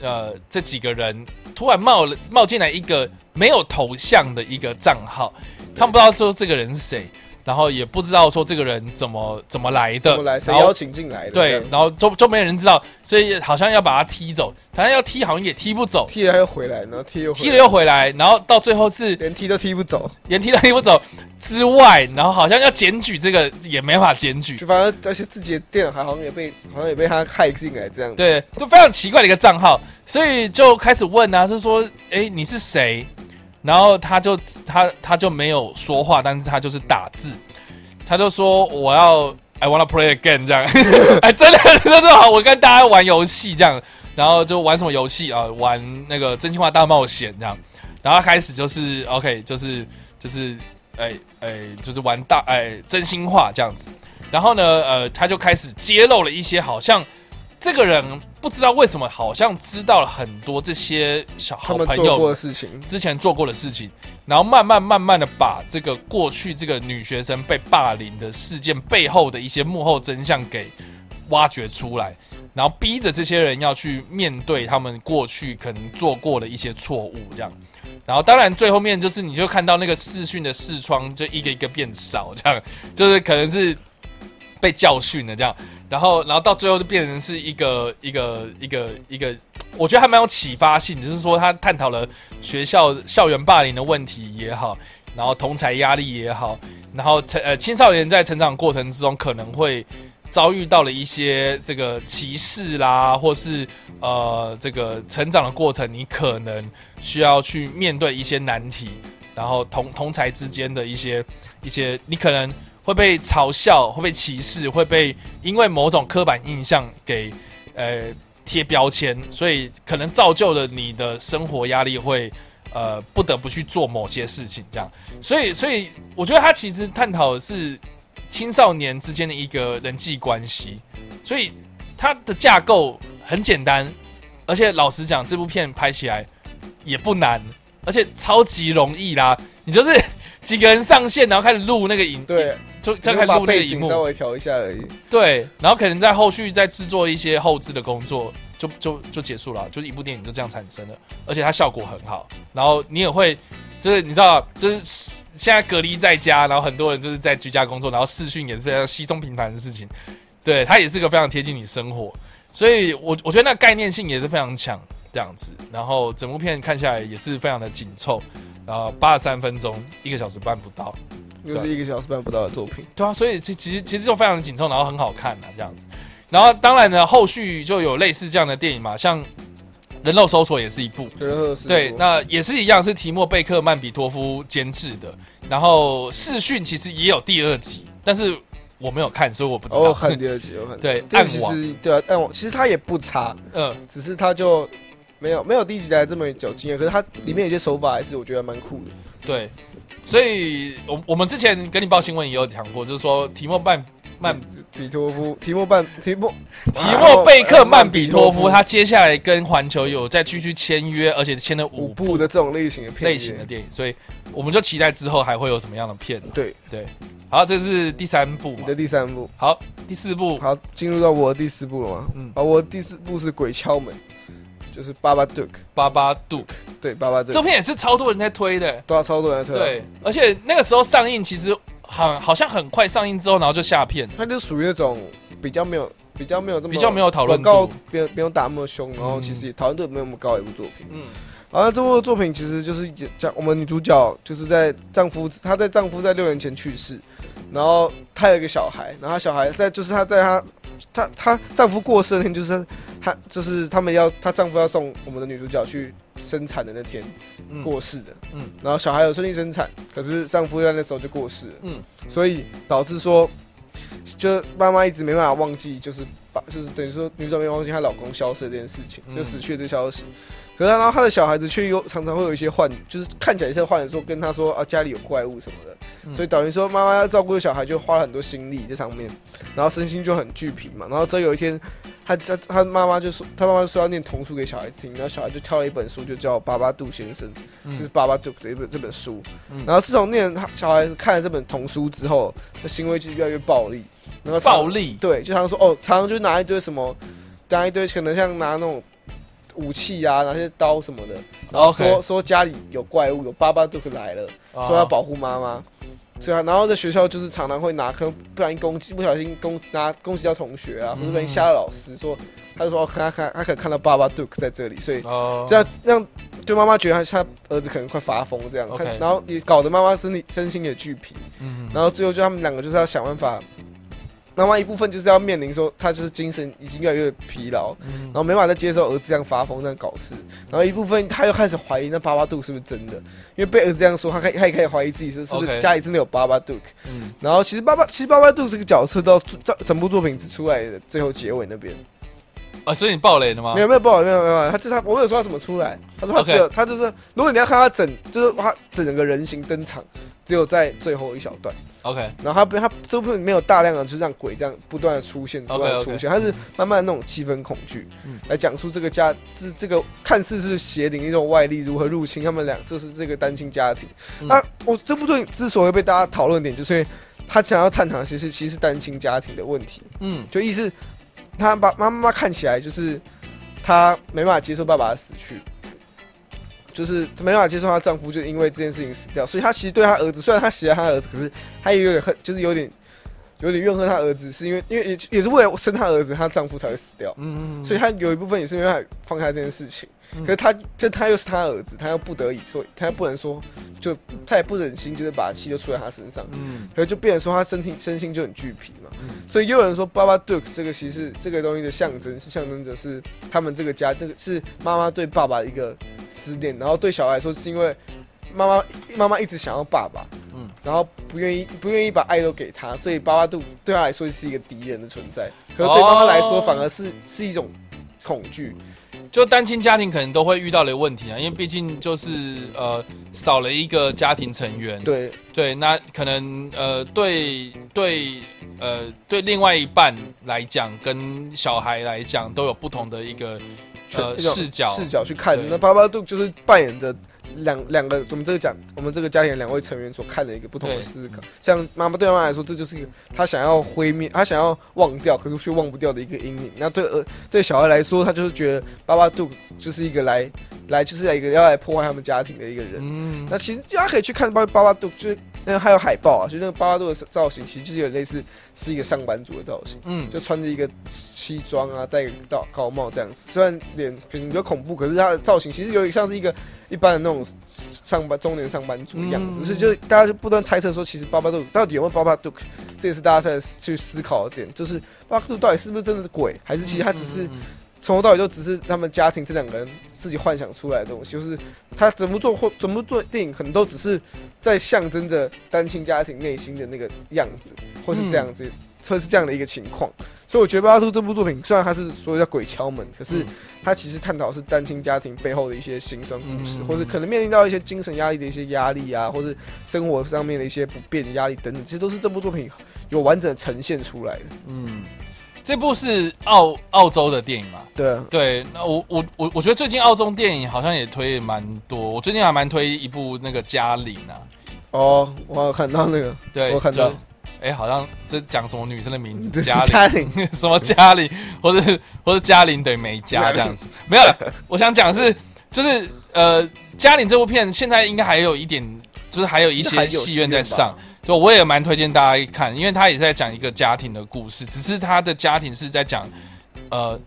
[SPEAKER 1] 呃，这几个人突然冒了冒进来一个没有头像的一个账号，他们不知道说这个人是谁。然后也不知道说这个人怎么怎么来的，
[SPEAKER 2] 怎么来？谁
[SPEAKER 1] 然后
[SPEAKER 2] 邀请进来的？
[SPEAKER 1] 对然后就就没人知道，所以好像要把他踢走，反正要踢好像也踢不走，
[SPEAKER 2] 踢了他又回来，然后踢又回来
[SPEAKER 1] 踢了又回来，然后到最后是
[SPEAKER 2] 连踢都踢不走，
[SPEAKER 1] 连踢都踢不走之外，然后好像要检举这个也没法检举
[SPEAKER 2] 就，反正而且自己的电脑还好像也被好像也被他害进来这样。
[SPEAKER 1] 对，就非常奇怪的一个账号，所以就开始问啊，就说，哎，你是谁？然后他就他他就没有说话，但是他就是打字，他就说我要 I wanna play again 这样，哎，真的真的好，我跟大家玩游戏这样，然后就玩什么游戏啊？玩那个真心话大冒险这样，然后开始就是 OK，就是就是哎哎，就是玩大哎真心话这样子，然后呢，呃，他就开始揭露了一些好像这个人不知道为什么好像知道了很多这些小好朋友
[SPEAKER 2] 的事情，
[SPEAKER 1] 之前做过的事情，然后慢慢慢慢的把这个过去这个女学生被霸凌的事件背后的一些幕后真相给挖掘出来，然后逼着这些人要去面对他们过去可能做过的一些错误，这样。然后当然最后面就是你就看到那个视讯的视窗就一个一个变少，这样就是可能是被教训的这样。然后，然后到最后就变成是一个一个一个一个，我觉得还蛮有启发性，就是说他探讨了学校校园霸凌的问题也好，然后同才压力也好，然后成呃青少年在成长过程之中可能会遭遇到了一些这个歧视啦，或是呃这个成长的过程，你可能需要去面对一些难题，然后同同才之间的一些一些，你可能会被嘲笑，会被歧视，会被因为某种刻板印象给呃贴标签，所以可能造就了你的生活压力会呃不得不去做某些事情，这样。所以，所以我觉得他其实探讨的是青少年之间的一个人际关系，所以它的架构很简单，而且老实讲，这部片拍起来也不难，而且超级容易啦。你就是几个人上线，然后开始录那个影，
[SPEAKER 2] 对，
[SPEAKER 1] 就再
[SPEAKER 2] 就把
[SPEAKER 1] 开始录那个荧幕，
[SPEAKER 2] 背景稍微调一下而已。
[SPEAKER 1] 对，然后可能在后续再制作一些后置的工作，就就就结束了，就是一部电影就这样产生了，而且它效果很好，然后你也会。就是你知道，就是现在隔离在家，然后很多人就是在居家工作，然后视讯也是非常稀松平凡的事情，对，它也是个非常贴近你生活，所以我我觉得那概念性也是非常强，这样子，然后整部片看下来也是非常的紧凑，然后八十三分钟，一个小时半不到，
[SPEAKER 2] 又是一个小时半不到的作品，
[SPEAKER 1] 对啊，所以其其实其实就非常的紧凑，然后很好看啊，这样子。然后当然呢，后续就有类似这样的电影嘛，像《人肉搜索》也是一部，
[SPEAKER 2] 对热是
[SPEAKER 1] 对，那也是一样，是提莫贝克曼比托夫监制的。然后视讯其实也有第二集，但是我没有看，所以我不知道。
[SPEAKER 2] 我看第二集，我看
[SPEAKER 1] 对
[SPEAKER 2] 第二集
[SPEAKER 1] 暗网
[SPEAKER 2] 是，对啊，暗网其实它也不差，
[SPEAKER 1] 嗯，
[SPEAKER 2] 只是它就没有没有第一集来这么有经验，可是它里面有些手法还是我觉得蛮酷的。
[SPEAKER 1] 对，所以我我们之前跟你报新闻也有讲过，就是说提莫曼曼
[SPEAKER 2] 比托夫，提莫曼，提莫
[SPEAKER 1] 提莫贝克曼比托夫，他接下来跟环球有再继续签约，而且签了
[SPEAKER 2] 五
[SPEAKER 1] 五
[SPEAKER 2] 部的这种类型的片
[SPEAKER 1] 类型的电影，所以我们就期待之后还会有什么样的片。
[SPEAKER 2] 对。
[SPEAKER 1] 对，好，这是第三部
[SPEAKER 2] 你的第三部，
[SPEAKER 1] 好，第四部。
[SPEAKER 2] 好，进入到我的第四部了吗？
[SPEAKER 1] 嗯
[SPEAKER 2] 嗯，好，我的第四部是鬼敲门，就是巴巴杜克，
[SPEAKER 1] 巴巴杜，
[SPEAKER 2] 对，巴巴杜克，
[SPEAKER 1] 这部片也是超多人在推的。
[SPEAKER 2] 对啊超多人在推，，
[SPEAKER 1] 对，而且那个时候上映，其实很好像很快上映之后，然后就下片。
[SPEAKER 2] 它就属于那种比较没有比较没有这么
[SPEAKER 1] 比较没有讨论
[SPEAKER 2] 广告
[SPEAKER 1] 度
[SPEAKER 2] 不用不用打那么凶，然后
[SPEAKER 1] 嗯。
[SPEAKER 2] 其实也讨论度没有那么高的一部作品。
[SPEAKER 1] 嗯。
[SPEAKER 2] 然后这部作品其实就是讲我们女主角就是在丈夫她在丈夫在六年前去世，然后她有一个小孩，然后她小孩在就是她在她她她丈夫过世那天，就是她就是他们要她丈夫要送我们的女主角去生产的那天
[SPEAKER 1] 嗯。
[SPEAKER 2] 过世的，
[SPEAKER 1] 嗯。
[SPEAKER 2] 然后小孩有顺利生产，可是丈夫在那时候就过世了，
[SPEAKER 1] 嗯。
[SPEAKER 2] 所以导致说，就妈妈一直没办法忘记，就是把就是等于说女主角没忘记她老公消失的这件事情，
[SPEAKER 1] 嗯。
[SPEAKER 2] 就死去的这个消息。可是然后他的小孩子却又常常会有一些幻，就是看起来像幻觉，说跟他说啊家里有怪物什么的，
[SPEAKER 1] 嗯
[SPEAKER 2] 所以等于说妈妈要照顾小孩就花了很多心力在上面，然后身心就很俱疲嘛。然后之后有一天，他他他妈妈就说，他妈妈说要念童书给小孩子听，然后小孩就挑了一本书，就叫《巴巴杜先生》，就是《巴巴杜》这一本这本书。然后自从念小孩子看了这本童书之后，那行为就越来越暴力。然后
[SPEAKER 1] 暴力，
[SPEAKER 2] 对，就常说哦，常常就拿一堆什么，拿一堆可能像拿那种武器啊，拿些刀什么的，然后说说家里有怪物，有巴巴杜克来了，说要保护妈妈。对啊，然后在学校就是常常会拿，可能不小心攻击，不小心攻拿攻击到同学啊，或者不小心吓到老师，说他就说他看他可能看到爸爸 Duke 在这里，所以这样让就妈妈觉得他他儿子可能快发疯这样，然后也搞得妈妈身体身心也俱疲，然后最后就他们两个就是要想办法。妈妈一部分就是要面临说，他就是精神已经越来越疲劳，然后没办法再接受儿子这样发疯这样搞事，然后一部分他又开始怀疑那巴巴杜是不是真的，因为被儿子这样说，他开他也开始怀疑自己是是不是家里真的有巴巴杜。嗯，然后其实巴巴其实巴巴杜这个角色到整整部作品只出来的最后结尾那边，
[SPEAKER 1] 啊，所以你爆雷了吗？
[SPEAKER 2] 没有没有爆雷没有没有，他就是他我没有说他怎么出来，他说他只有他就是如果你要看他整就是他整个人形登场，只有在最后一小段。
[SPEAKER 1] OK，
[SPEAKER 2] 然后他不，他这部分没有大量的，就是让鬼这样不断的出现，不断的出现，他是慢慢的那种气氛恐惧，来讲述这个家是这个看似是邪灵一种外力如何入侵他们俩，就是这个单亲家庭。那我这部作品之所以被大家讨论点，就是因为他想要探讨其实其实是单亲家庭的问题。嗯，就意思他爸妈妈看起来就是他没办法接受爸爸的死去。就是没办法接受她丈夫就因为这件事情死掉，所以她其实对她儿子，虽然她喜欢她儿子，可是她也有点恨，就是有点有点怨恨她儿子，是因为因为也也是为了生她儿子，她丈夫才会死掉。嗯嗯。所以她有一部分也是没办法放下这件事情，可是她这她又是她儿子，她又不得已，所以她又不能说，就她也不忍心，就是把气都出在她身上。嗯。所以就变成说她身体身心就很俱疲嘛。嗯。所以又有人说，爸爸 Duke 这个其实这个东西的象征是象征着是他们这个家，这个是妈妈对爸爸一个。思念，然后对小孩来说，是因为妈妈妈妈一直想要爸爸，嗯，然后不愿意不愿意把爱都给他，所以巴巴杜对他来说是一个敌人的存在。可是对妈妈来说，反而是是一种恐惧。
[SPEAKER 1] 就单亲家庭可能都会遇到的问题啊，因为毕竟就是呃少了一个家庭成员。
[SPEAKER 2] 对
[SPEAKER 1] 对，那可能呃对对呃对另外一半来讲，跟小孩来讲都有不同的一个。呃，视角
[SPEAKER 2] 视角去看，那巴巴杜就是扮演着两两个我们这个讲我们这个家庭两位成员所看的一个不同的思考。像妈妈对妈妈来说，这就是一个她想要毁灭，她想要忘掉，可是却忘不掉的一个阴影。那对呃对小孩来说，他就是觉得巴巴杜就是一个来来就是一个要来破坏他们家庭的一个人。嗯，那其实大家可以去看巴巴巴杜，就是那还有海报啊，就那个巴巴杜的造型，其实就是有类似。是一个上班族的造型，嗯，就穿着一个西装啊，戴个高高帽这样子。虽然脸比较恐怖，可是他的造型其实有点像是一个一般的那种上班中年上班族的样子。所以就大家就不断猜测说，其实巴巴杜到底有没有巴巴杜？这也是大家在去思考的点，就是巴巴杜到底是不是真的是鬼，还是其实他只是。从头到尾就只是他们家庭这两个人自己幻想出来的东西，就是他怎么做或怎么做电影，可能都只是在象征着单亲家庭内心的那个样子，或是这样子，或是这样的一个情况。所以我觉得《巴图》这部作品虽然它是说叫鬼敲门，可是它其实探讨是单亲家庭背后的一些辛酸故事，或是可能面临到一些精神压力的一些压力啊，或是生活上面的一些不便压力等等，其实都是这部作品有完整呈现出来的。嗯。
[SPEAKER 1] 这部是澳澳洲的电影嘛？
[SPEAKER 2] 对
[SPEAKER 1] 对，那我我我我觉得最近澳洲电影好像也推蛮多。我最近还蛮推一部那个《嘉玲》啊。
[SPEAKER 2] 哦，我有看到那个，
[SPEAKER 1] 对，
[SPEAKER 2] 我看到。
[SPEAKER 1] 哎，好像这讲什么女生的名字？嘉玲，什么嘉玲，或者或者嘉玲等于没嘉这样子？没有了。我想讲是，就是呃，嘉玲这部片现在应该还有一点，就是还有一些戏院在上。就我也蛮推荐大家看，因为他也在讲一个家庭的故事，只是他的家庭是在讲，呃，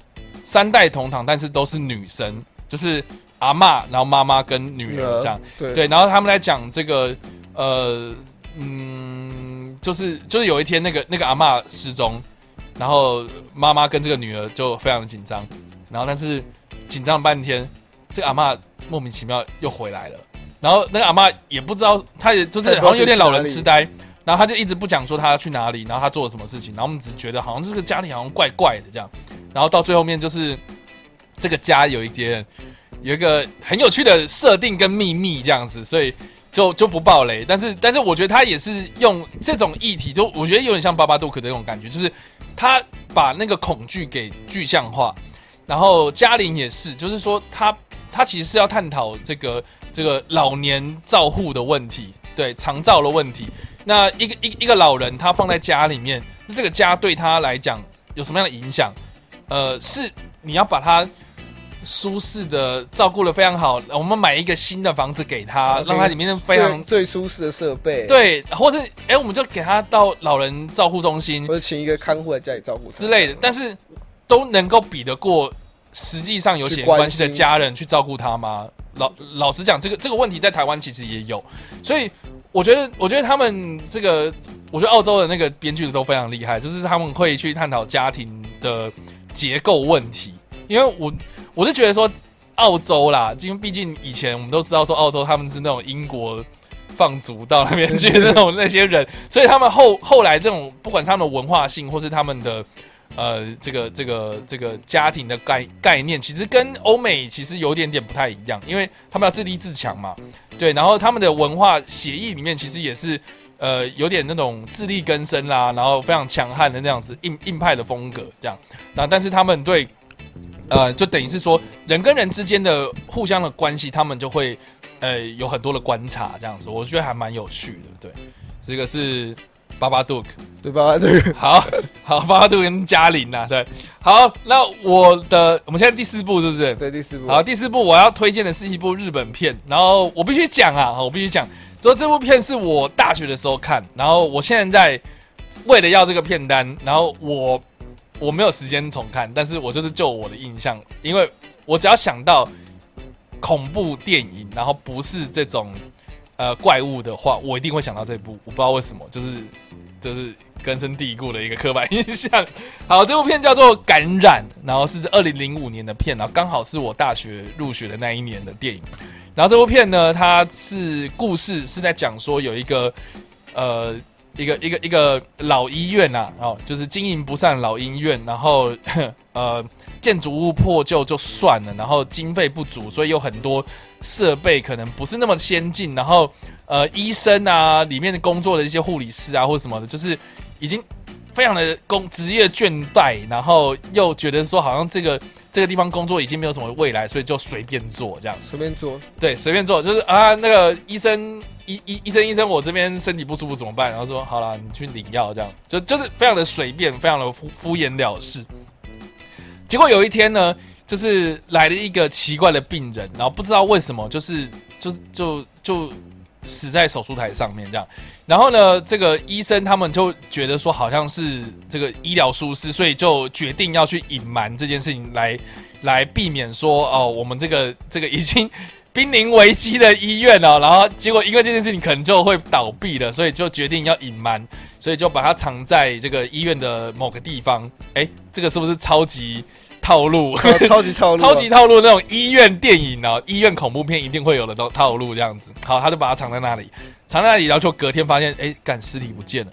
[SPEAKER 1] 三代同堂，但是都是女生，就是阿妈，然后妈妈跟女儿这样，对，然后他们在讲这个，呃，嗯，就是就是有一天那个那个阿妈失踪，然后妈妈跟这个女儿就非常的紧张，然后但是紧张半天，这个阿妈莫名其妙又回来了。然后那个阿妈也不知道，她也就是好像有点老人痴呆，然后她就一直不讲说她要去哪里，然后她做了什么事情，然后我们只觉得好像这个家庭好像怪怪的这样，然后到最后面就是这个家有一点有一个很有趣的设定跟秘密这样子，所以就就不爆雷。但是但是我觉得他也是用这种议题，就我觉得有点像巴巴杜克的那种感觉，就是他把那个恐惧给具象化。然后嘉玲也是，就是说他他其实是要探讨这个这个老年照护的问题，对长照的问题。那一个一一个老人他放在家里面，这个家对他来讲有什么样的影响？呃，是你要把他舒适的照顾的非常好，我们买一个新的房子给他，让他里面非常
[SPEAKER 2] 最舒适的设备，
[SPEAKER 1] 对，或是哎，我们就给他到老人照护中心，
[SPEAKER 2] 或者请一个看护在家里照顾
[SPEAKER 1] 之类的，但是。都能够比得过实际上有血缘关系的家人去照顾他吗？老老实讲，这个这个问题在台湾其实也有，所以我觉得，我觉得他们这个，我觉得澳洲的那个编剧的都非常厉害，就是他们会去探讨家庭的结构问题。因为我我是觉得说，澳洲啦，因为毕竟以前我们都知道说，澳洲他们是那种英国放逐到那边去那种那些人，所以他们后 后来这种不管他们的文化性或是他们的。呃，这个这个这个家庭的概概念，其实跟欧美其实有点点不太一样，因为他们要自立自强嘛，对，然后他们的文化协议里面其实也是呃有点那种自力更生啦，然后非常强悍的那样子硬硬派的风格这样，那但是他们对呃就等于是说人跟人之间的互相的关系，他们就会呃有很多的观察这样子，我觉得还蛮有趣的，对，这个是。巴巴杜克，
[SPEAKER 2] 对 巴巴杜克，
[SPEAKER 1] 好好巴巴杜跟嘉玲呐，对，好，那我的我们现在第四部是不是？
[SPEAKER 2] 对，第四部。
[SPEAKER 1] 好，第四部我要推荐的是一部日本片，然后我必须讲啊，我必须讲，说这部片是我大学的时候看，然后我现在为了要这个片单，然后我我没有时间重看，但是我就是就我的印象，因为我只要想到恐怖电影，然后不是这种。呃，怪物的话，我一定会想到这部，我不知道为什么，就是就是根深蒂固的一个刻板印象。好，这部片叫做《感染》，然后是二零零五年的片，然后刚好是我大学入学的那一年的电影。然后这部片呢，它是故事是在讲说有一个呃一个一个一个老医院呐，哦，就是经营不善老医院，然后 呃建筑物破旧就算了，然后经费不足，所以有很多。设备可能不是那么先进，然后呃，医生啊，里面的工作的一些护理师啊，或者什么的，就是已经非常的工职业倦怠，然后又觉得说好像这个这个地方工作已经没有什么未来，所以就随便做这样，
[SPEAKER 2] 随便做，
[SPEAKER 1] 对，随便做，就是啊，那个医生医医医生医生，我这边身体不舒服怎么办？然后说好了，你去领药，这样就就是非常的随便，非常的敷敷衍了事。结果有一天呢。就是来了一个奇怪的病人，然后不知道为什么，就是就是就就死在手术台上面这样。然后呢，这个医生他们就觉得说好像是这个医疗疏失，所以就决定要去隐瞒这件事情，来来避免说哦，我们这个这个已经濒临危机的医院哦，然后结果因为这件事情可能就会倒闭了，所以就决定要隐瞒，所以就把它藏在这个医院的某个地方。哎，这个是不是超级？套路，
[SPEAKER 2] 超级套路，
[SPEAKER 1] 超级套路那种医院电影啊，医院恐怖片一定会有的都套路这样子。好，他就把它藏在那里，藏在那里，然后就隔天发现，哎，干尸体不见了。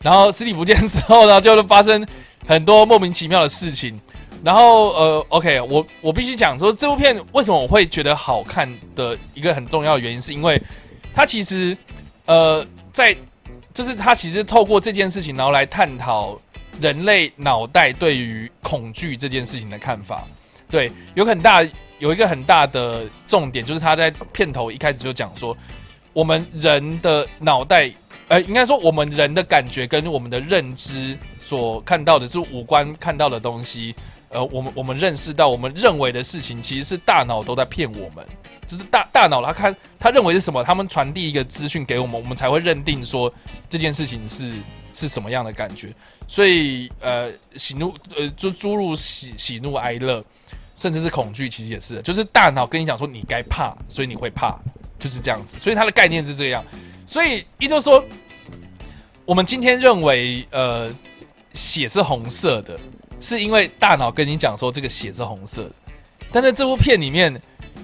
[SPEAKER 1] 然后尸体不见之后呢，就发生很多莫名其妙的事情。然后呃，OK，我我必须讲说，这部片为什么我会觉得好看的一个很重要的原因，是因为它其实呃，在就是它其实透过这件事情，然后来探讨。人类脑袋对于恐惧这件事情的看法，对，有很大有一个很大的重点，就是他在片头一开始就讲说，我们人的脑袋，呃，应该说我们人的感觉跟我们的认知所看到的是五官看到的东西，呃，我们我们认识到我们认为的事情，其实是大脑都在骗我们，就是大大脑他看他认为是什么，他们传递一个资讯给我们，我们才会认定说这件事情是。是什么样的感觉？所以，呃，喜怒，呃，就诸如喜喜怒哀乐，甚至是恐惧，其实也是，就是大脑跟你讲说你该怕，所以你会怕，就是这样子。所以它的概念是这样。所以，依旧说，我们今天认为，呃，血是红色的，是因为大脑跟你讲说这个血是红色的。但在这部片里面，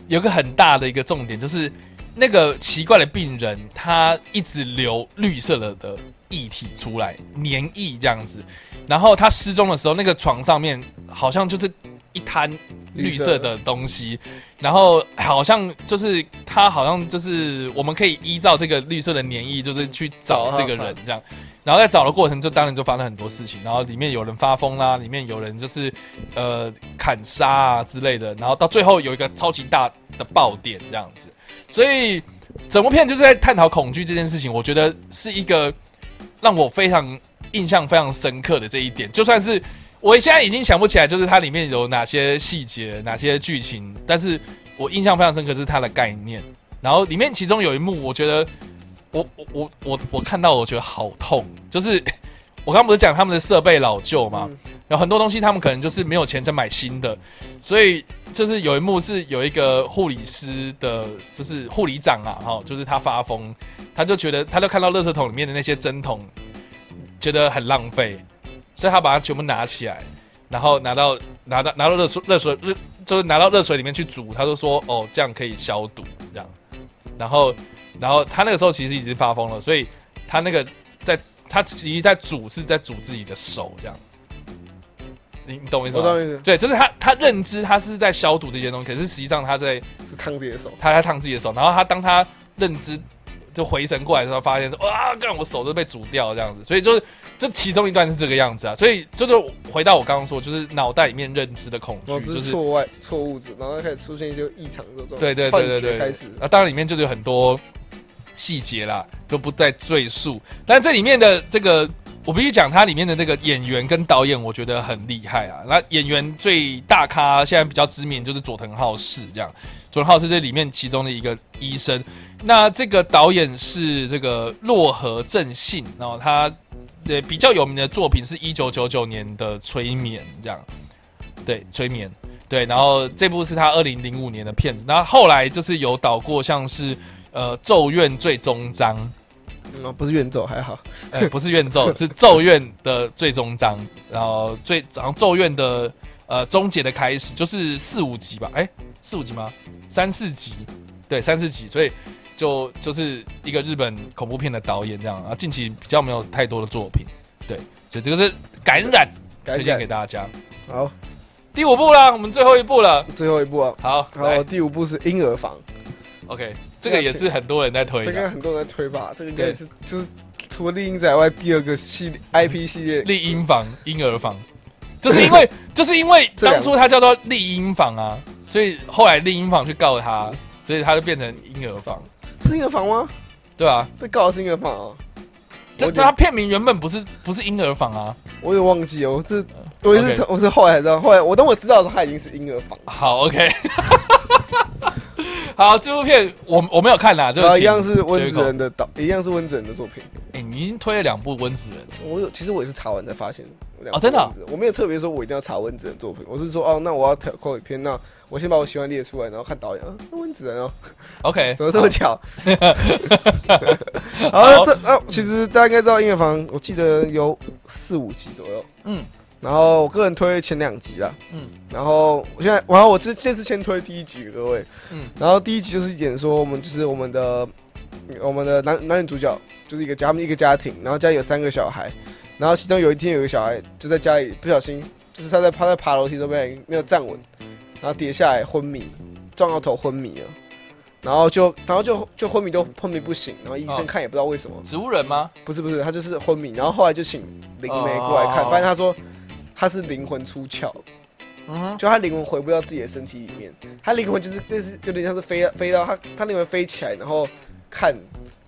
[SPEAKER 1] 有个很大的一个重点，就是那个奇怪的病人，他一直流绿色的的。液体出来，黏液这样子，然后他失踪的时候，那个床上面好像就是一滩绿色的东西，然后好像就是他好像就是我们可以依照这个绿色的粘液，就是去找这个人这样。然后在找的过程，就当然就发生很多事情。然后里面有人发疯啦，里面有人就是呃砍杀啊之类的。然后到最后有一个超级大的爆点这样子。所以整部片就是在探讨恐惧这件事情。我觉得是一个让我非常印象非常深刻的这一点。就算是我现在已经想不起来，就是它里面有哪些细节、哪些剧情，但是我印象非常深刻是它的概念。然后里面其中有一幕，我觉得。我我我我我看到我觉得好痛，就是我刚不是讲他们的设备老旧嘛？有很多东西他们可能就是没有钱再买新的，所以就是有一幕是有一个护理师的，就是护理长啊，哈，就是他发疯，他就觉得他就看到垃圾桶里面的那些针筒，觉得很浪费，所以他把它全部拿起来，然后拿到拿到拿到热水热水热就是拿到热水里面去煮，他就说哦这样可以消毒这样，然后。然后他那个时候其实已经发疯了，所以他那个在他其实在煮是在煮自己的手这样，你你懂我意思吗？
[SPEAKER 2] 我懂意思。
[SPEAKER 1] 对，就是他他认知他是在消毒这些东西，可是实际上他在
[SPEAKER 2] 是烫自己的手，
[SPEAKER 1] 他在烫自己的手。然后他当他认知就回神过来的时候，发现说啊，干我手都被煮掉这样子。所以就是这其中一段是这个样子啊。所以就是回到我刚刚说，就是脑袋里面认知的恐惧，就是
[SPEAKER 2] 错外错误子，然后开始出现一些异常的这种
[SPEAKER 1] 对对对对对
[SPEAKER 2] 开始。
[SPEAKER 1] 啊，当然里面就是有很多。细节啦，就不再赘述。但这里面的这个，我必须讲，它里面的那个演员跟导演，我觉得很厉害啊。那演员最大咖，现在比较知名就是佐藤浩市，这样。佐藤浩市这里面其中的一个医生。那这个导演是这个洛河正信，然后他对比较有名的作品是一九九九年的《催眠》，这样。对，催眠。对，然后这部是他二零零五年的片子。那后后来就是有导过像是。呃，咒怨最终章，
[SPEAKER 2] 嗯，不是怨咒还好，
[SPEAKER 1] 哎，不是怨咒，是 咒怨的最终章，然后最然后咒怨的呃终结的开始，就是四五集吧，哎，四五集吗？三四集，对，三四集，所以就就是一个日本恐怖片的导演这样啊，近期比较没有太多的作品，对，所以这个是感染，推荐给大家。
[SPEAKER 2] 好，
[SPEAKER 1] 第五部啦，我们最后一部了，
[SPEAKER 2] 最后一部啊，
[SPEAKER 1] 好，
[SPEAKER 2] 好，第五部是婴儿房。
[SPEAKER 1] OK，这个也是很多人在推，
[SPEAKER 2] 这个很多人在推吧？这个应该是就是除了丽婴仔外第二个系 IP 系列，
[SPEAKER 1] 丽婴房、婴儿房，就是因为 就是因为当初他叫做丽婴房啊，所以后来丽婴房去告他，所以他就变成婴儿房，
[SPEAKER 2] 是婴儿房吗？
[SPEAKER 1] 对啊，
[SPEAKER 2] 被告的是婴儿房啊，
[SPEAKER 1] 就他片名原本不是不是婴儿房啊，
[SPEAKER 2] 我也忘记了，我是我是我是后来知道，后来我等我知道的时候，他已经是婴儿房，
[SPEAKER 1] 好 OK。好，这部片我我没有看啦，就
[SPEAKER 2] 一样是温子仁的导，一样是温子仁的作品。
[SPEAKER 1] 哎，你已经推了两部温子仁，
[SPEAKER 2] 我有，其实我也是查完才发现。
[SPEAKER 1] 哦，真的，
[SPEAKER 2] 我没有特别说我一定要查温子仁作品，我是说哦，那我要挑扣一篇，那我先把我喜欢列出来，然后看导演，温子仁哦。
[SPEAKER 1] OK，
[SPEAKER 2] 怎么这么巧？好，这啊，其实大家应该知道音乐房，我记得有四五集左右。嗯。然后我个人推前两集啊，嗯，然后我现在，然后我这这次先推第一集，各位，嗯，然后第一集就是演说我们就是我们的我们的男男女主角就是一个家一个家庭，然后家里有三个小孩，然后其中有一天有个小孩就在家里不小心，就是他在趴在爬楼梯都没没有站稳，然后跌下来昏迷，撞到头昏迷了，然后就然后就就昏迷都昏迷不醒，然后医生看也不知道为什么，
[SPEAKER 1] 植物人吗？
[SPEAKER 2] 不是不是，他就是昏迷，然后后来就请灵媒过来看，发现他说。他是灵魂出窍，嗯，就他灵魂回不到自己的身体里面，他灵魂就是就是有点像是飞飞到他他灵魂飞起来，然后看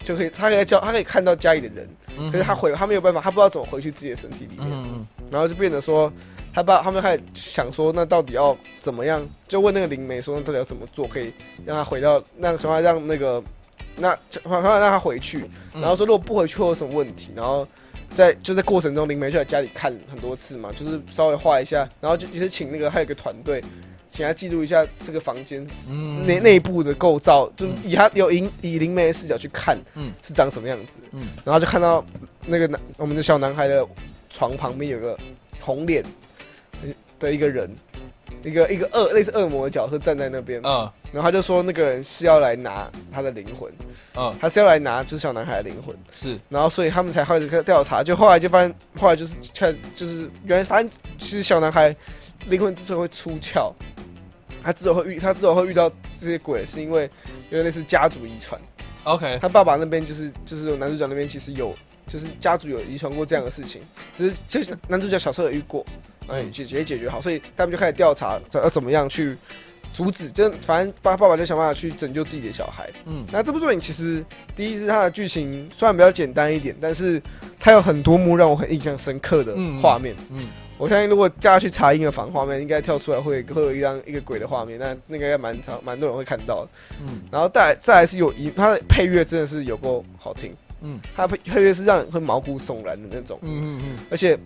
[SPEAKER 2] 就可以，他可以叫他可以看到家里的人，可是他回他没有办法，他不知道怎么回去自己的身体里面，嗯然后就变得说他爸他们开始想说，那到底要怎么样？就问那个灵媒说，那到底要怎么做可以让他回到那个情况，让那个那想法让他回去，然后说如果不回去会有什么问题，然后。在就在过程中，灵媒就在家里看很多次嘛，就是稍微画一下，然后就也是请那个还有个团队，请他记录一下这个房间内内部的构造，就以他有以以灵媒的视角去看，嗯，是长什么样子，嗯，然后就看到那个男我们的小男孩的床旁边有个红脸的一个人。一个一个恶类似恶魔的角色站在那边，嗯，然后他就说那个人是要来拿他的灵魂，嗯，他是要来拿这小男孩的灵魂，
[SPEAKER 1] 是，
[SPEAKER 2] 然后所以他们才开始调查，就后来就发现，后来就是看就是原来发现其实小男孩灵魂之所以会出窍，他之后会遇他之后会遇到这些鬼，是因为有点类似家族遗传。
[SPEAKER 1] OK，
[SPEAKER 2] 他爸爸那边就是就是男主角那边其实有就是家族有遗传过这样的事情，只是就是男主角小时候有遇过，然后也解决也解决好，所以他们就开始调查要怎么样去阻止，就反正爸爸爸就想办法去拯救自己的小孩。
[SPEAKER 1] 嗯，
[SPEAKER 2] 那这部作品其实第一是它的剧情虽然比较简单一点，但是它有很多幕让我很印象深刻的
[SPEAKER 1] 嗯
[SPEAKER 2] 画面。
[SPEAKER 1] 嗯，
[SPEAKER 2] 我相信如果大家去查婴儿房画面，应该跳出来会会有一张一个鬼的画面，那那个应该蛮长蛮多人会看到的。
[SPEAKER 1] 嗯，
[SPEAKER 2] 然后再来再来是有一它的配乐真的是有够好听，
[SPEAKER 1] 嗯，
[SPEAKER 2] 它的配配乐是让人会毛骨悚然的那种，
[SPEAKER 1] 嗯嗯嗯，
[SPEAKER 2] 而且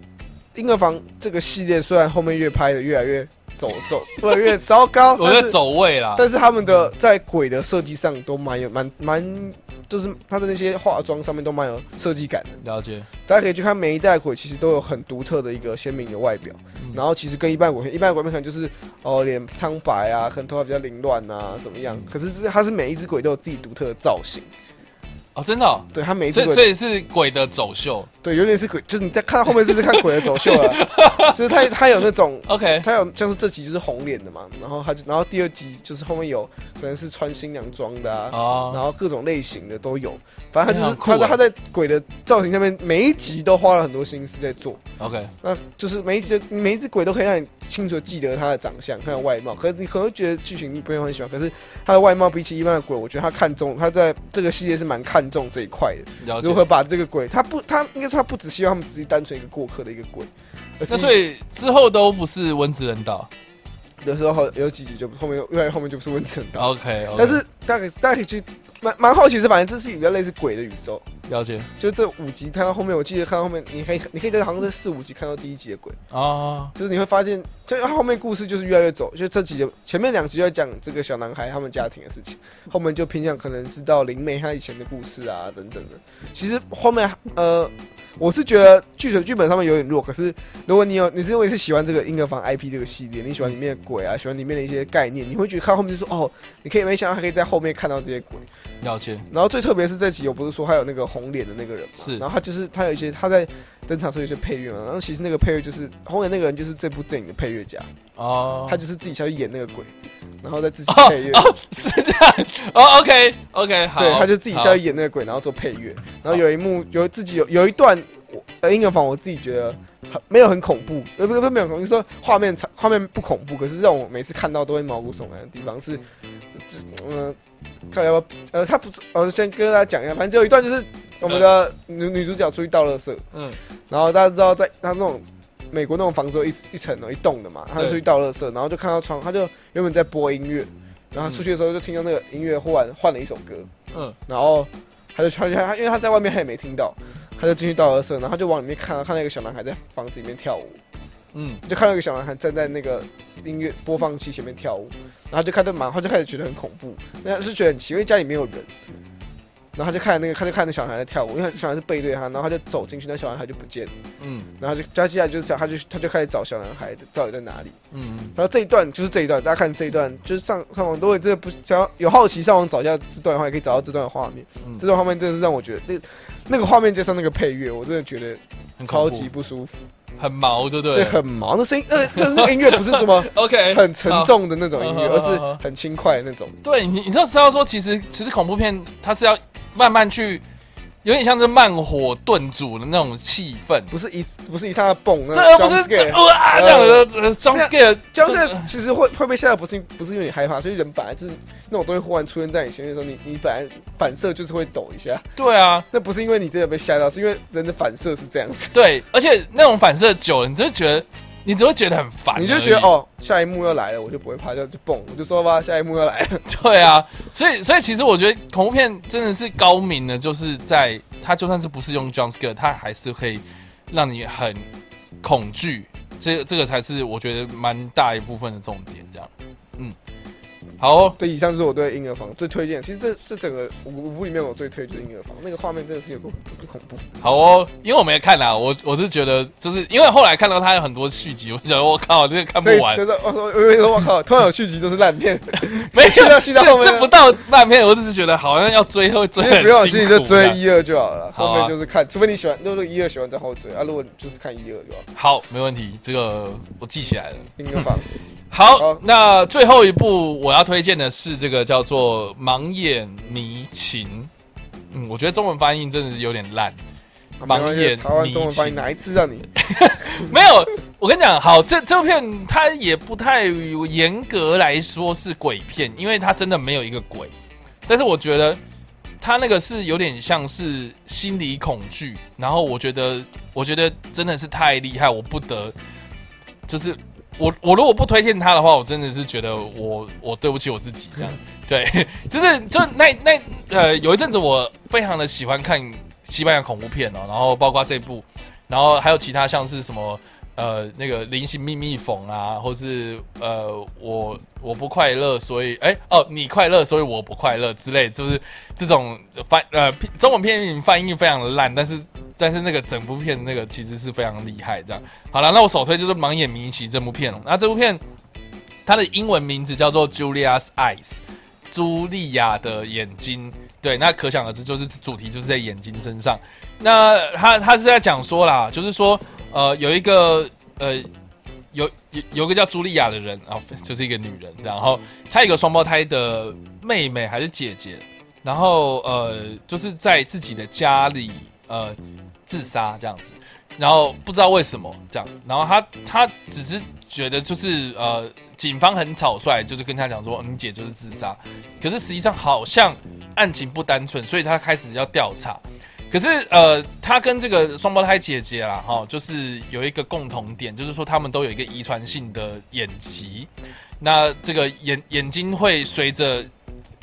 [SPEAKER 2] 婴儿房这个系列虽然后面越拍的越来越走 走，越来越糟糕，
[SPEAKER 1] 我觉走位啦，
[SPEAKER 2] 但是他们的在鬼的设计上都蛮有蛮蛮，就是他的那些化妆上面都蛮有设计感的。
[SPEAKER 1] 了解，
[SPEAKER 2] 大家可以去看每一代鬼，其实都有很独特的一个鲜明的外表。
[SPEAKER 1] 嗯
[SPEAKER 2] 然后其实跟一般鬼片，一般鬼片可能就是哦脸苍白啊，可能头发比较凌乱啊，怎么样？
[SPEAKER 1] 嗯
[SPEAKER 2] 可是这它是每一只鬼都有自己独特的造型。
[SPEAKER 1] 哦，真的哦，
[SPEAKER 2] 对，他每一次
[SPEAKER 1] 所以所，以是鬼的走秀
[SPEAKER 2] 对，有点是鬼，就是你在看到后面就是看鬼的走秀了，就是他他有那种。
[SPEAKER 1] ，OK，
[SPEAKER 2] 他有像是这集就是红脸的嘛，然后他就然后第二集就是后面有可能是穿新娘装的啊，
[SPEAKER 1] 哦，
[SPEAKER 2] 然后各种类型的都有，反正他就是他在他在鬼的造型下面，每一集都花了很多心思在做。
[SPEAKER 1] OK，
[SPEAKER 2] 那就是每一集的每一只鬼都可以让你清楚地记得他的长相、他的外貌。可是你可能会觉得剧情不用很喜欢，可是他的外貌比起一般的鬼，我觉得他看中他在这个系列是蛮看重这一块的。如。何把这个鬼，他不他应该说他不只希望他们只是单纯一个过客的一个鬼，
[SPEAKER 1] 那所以之后都不是温子仁导
[SPEAKER 2] 有时候有几集就后面因为后面就不是温子仁导。
[SPEAKER 1] ，OK，
[SPEAKER 2] 但是大概大家可以去蛮蛮好奇是，反正这是比较类似鬼的宇宙。
[SPEAKER 1] 了解
[SPEAKER 2] 就这五集看到后面，我记得看到后面，你可以你可以在好像在四五集看到第一集的鬼，
[SPEAKER 1] 啊，
[SPEAKER 2] 就是你会发现，就后面故事就是越来越走，就这几集前面两集在讲这个小男孩他们家庭的事情，后面就偏向可能是到灵媒她以前的故事啊等等的。其实后面呃，我是觉得剧本剧本上面有点弱，可是如果你有你是因为是喜欢这个婴儿房 IP 这个系列，你喜欢里面的鬼啊，喜欢里面的一些概念，你会觉得看后面就说哦，你可以没想到还可以在后面看到这些鬼。
[SPEAKER 1] 了解，
[SPEAKER 2] 然后最特别是这集，我不是说还有那个红脸的那个人嘛，
[SPEAKER 1] 是。
[SPEAKER 2] 然后他就是他有一些他在登场时候有些配乐嘛，然后其实那个配乐就是红脸那个人就是这部电影的配乐家，
[SPEAKER 1] 哦，
[SPEAKER 2] 他就是自己下去演那个鬼，然后再自己
[SPEAKER 1] 哦
[SPEAKER 2] 配乐，
[SPEAKER 1] 哦，是这样，哦，OK，OK，好，
[SPEAKER 2] 对，他就自己下去演那个鬼，然后做配乐，然后有一幕有自己有有一段我呃婴儿房，我自己觉得很没有很恐怖，呃不不不没有很恐怖，就是说画面场画面不恐怖，可是让我每次看到都会毛骨悚然的地方是，这嗯，看要不要呃他不是，呃先跟大家讲一下，反正就有一段就是我们的女女主角出去倒垃圾，
[SPEAKER 1] 嗯，
[SPEAKER 2] 然后大家知道在他那种美国那种房子有一一层哦一栋的嘛，他就出去倒垃圾，然后就看到窗，他就原本在播音乐，然后他出去的时候就听到那个音乐忽然换了一首歌，
[SPEAKER 1] 嗯，
[SPEAKER 2] 然后他就穿他，因为他在外面他也没听到，他就进去倒垃圾，然后他就往里面看，看到一个小男孩在房子里面跳舞，
[SPEAKER 1] 嗯，
[SPEAKER 2] 就看到一个小男孩站在那个音乐播放器前面跳舞，然后就看到蛮，他就开始觉得很恐怖，那是觉得很奇怪，因为家里没有人。然后他就看那个，他就看那小男孩在跳舞，因为小孩是背对他，然后他就走进去，那小男孩就不见了。
[SPEAKER 1] 嗯，
[SPEAKER 2] 然后就接下来就是想他就他就开始找小男孩到底在哪里。
[SPEAKER 1] 嗯，
[SPEAKER 2] 然后这一段就是这一段，大家看这一段就是上上网，如果真的不想要有好奇上网找一下这段的话，也可以找到这段的画面。
[SPEAKER 1] 嗯
[SPEAKER 2] 这段画面真的是让我觉得那那个画面加上那个配乐，我真的觉得
[SPEAKER 1] 很
[SPEAKER 2] 超级不舒服，
[SPEAKER 1] 很毛，对不
[SPEAKER 2] 对
[SPEAKER 1] 对？
[SPEAKER 2] 很毛。那声音呃，就是那个音乐不是什么
[SPEAKER 1] OK，
[SPEAKER 2] 很沉重的那种音乐，而是很轻快的那种。
[SPEAKER 1] 对你，你知道知道说，其实其实恐怖片它是要慢慢去，有点像是慢火炖煮的那种气氛。
[SPEAKER 2] 不是一不是一上来蹦那
[SPEAKER 1] 对，
[SPEAKER 2] 种
[SPEAKER 1] 不是这
[SPEAKER 2] scare，
[SPEAKER 1] 哇这样的呃 jump scare，
[SPEAKER 2] 这样
[SPEAKER 1] 这
[SPEAKER 2] 是其实会会被吓到，不是不是因为你害怕，所以人本来就是那种东西忽然出现在你前面的时候，你你本来反射就是会抖一下，
[SPEAKER 1] 对啊，
[SPEAKER 2] 那不是因为你真的被吓到，是因为人的反射是这样子，
[SPEAKER 1] 对，而且那种反射久了，你就会觉得，你只会觉得很烦，
[SPEAKER 2] 你就觉得哦，下一幕要来了，我就不会怕，就就蹦，我就说吧，下一幕要来了，
[SPEAKER 1] 对啊，所以所以其实我觉得恐怖片真的是高明的，就是在它就算是不是用 jump scare，它还是可以让你很恐惧，这这个才是我觉得蛮大一部分的重点。这样，好哦，
[SPEAKER 2] 对，以上就是我对婴儿房最推荐。其实这这整个五五部里面，我最推就是婴儿房，那个画面真的是有够恐怖。
[SPEAKER 1] 好哦，因为我没看啦，我我是觉得，就是因为后来看到它有很多续集，我觉得我靠，这个看不完，
[SPEAKER 2] 就是我我我说我靠，突然有续集都是烂片，
[SPEAKER 1] 没有
[SPEAKER 2] 续到续到后面
[SPEAKER 1] 是是不到烂片，我只是觉得好像要追会追
[SPEAKER 2] 其实
[SPEAKER 1] 很
[SPEAKER 2] 不用，就。追一二就好了，
[SPEAKER 1] 好啊
[SPEAKER 2] 后面就是看，除非你喜欢，如果一二喜欢再后追啊。如果你就是看一二就好。
[SPEAKER 1] 好，没问题，这个我记起来了。
[SPEAKER 2] 婴儿房，
[SPEAKER 1] 好，那最后一部我要推荐的是这个叫做《盲眼迷情》。嗯，我觉得中文翻译真的是有点烂。盲眼
[SPEAKER 2] 台湾中文翻译
[SPEAKER 1] 迷情
[SPEAKER 2] 哪一次让你
[SPEAKER 1] 没有，我跟你讲，好，这这部片它也不太严格来说是鬼片，因为它真的没有一个鬼，但是我觉得它那个是有点像是心理恐惧，然后我觉得，我觉得真的是太厉害，我不得，就是我我如果不推荐他的话，我真的是觉得我我对不起我自己这样，对，就是就那那呃有一阵子我非常的喜欢看西班牙恐怖片哦，然后包括这部。然后还有其他像是什么呃那个菱形秘密缝啊，或是呃我我不快乐，所以哎哦你快乐，所以我不快乐之类，就是这种翻呃中文片翻译非常的烂，但是但是那个整部片那个其实是非常厉害。这样好了，那我首推就是《盲眼迷奇》这部片哦。那这部片它的英文名字叫做 Julia's Eyes，茱莉亚的眼睛。对，那可想而知，就是主题就是在眼睛身上。那他他是在讲说啦，就是说，呃，有一个呃，有有有个叫茱莉亚的人啊，就是一个女人，然后她有个双胞胎的妹妹还是姐姐，然后呃，就是在自己的家里呃自杀这样子，然后不知道为什么这样，然后她她只是觉得就是呃，警方很草率，就是跟她讲说你姐就是自杀，可是实际上好像案情不单纯，所以她开始要调查。可是，呃，他跟这个双胞胎姐姐啦，哈，就是有一个共同点，就是说他们都有一个遗传性的眼疾，那这个眼眼睛会随着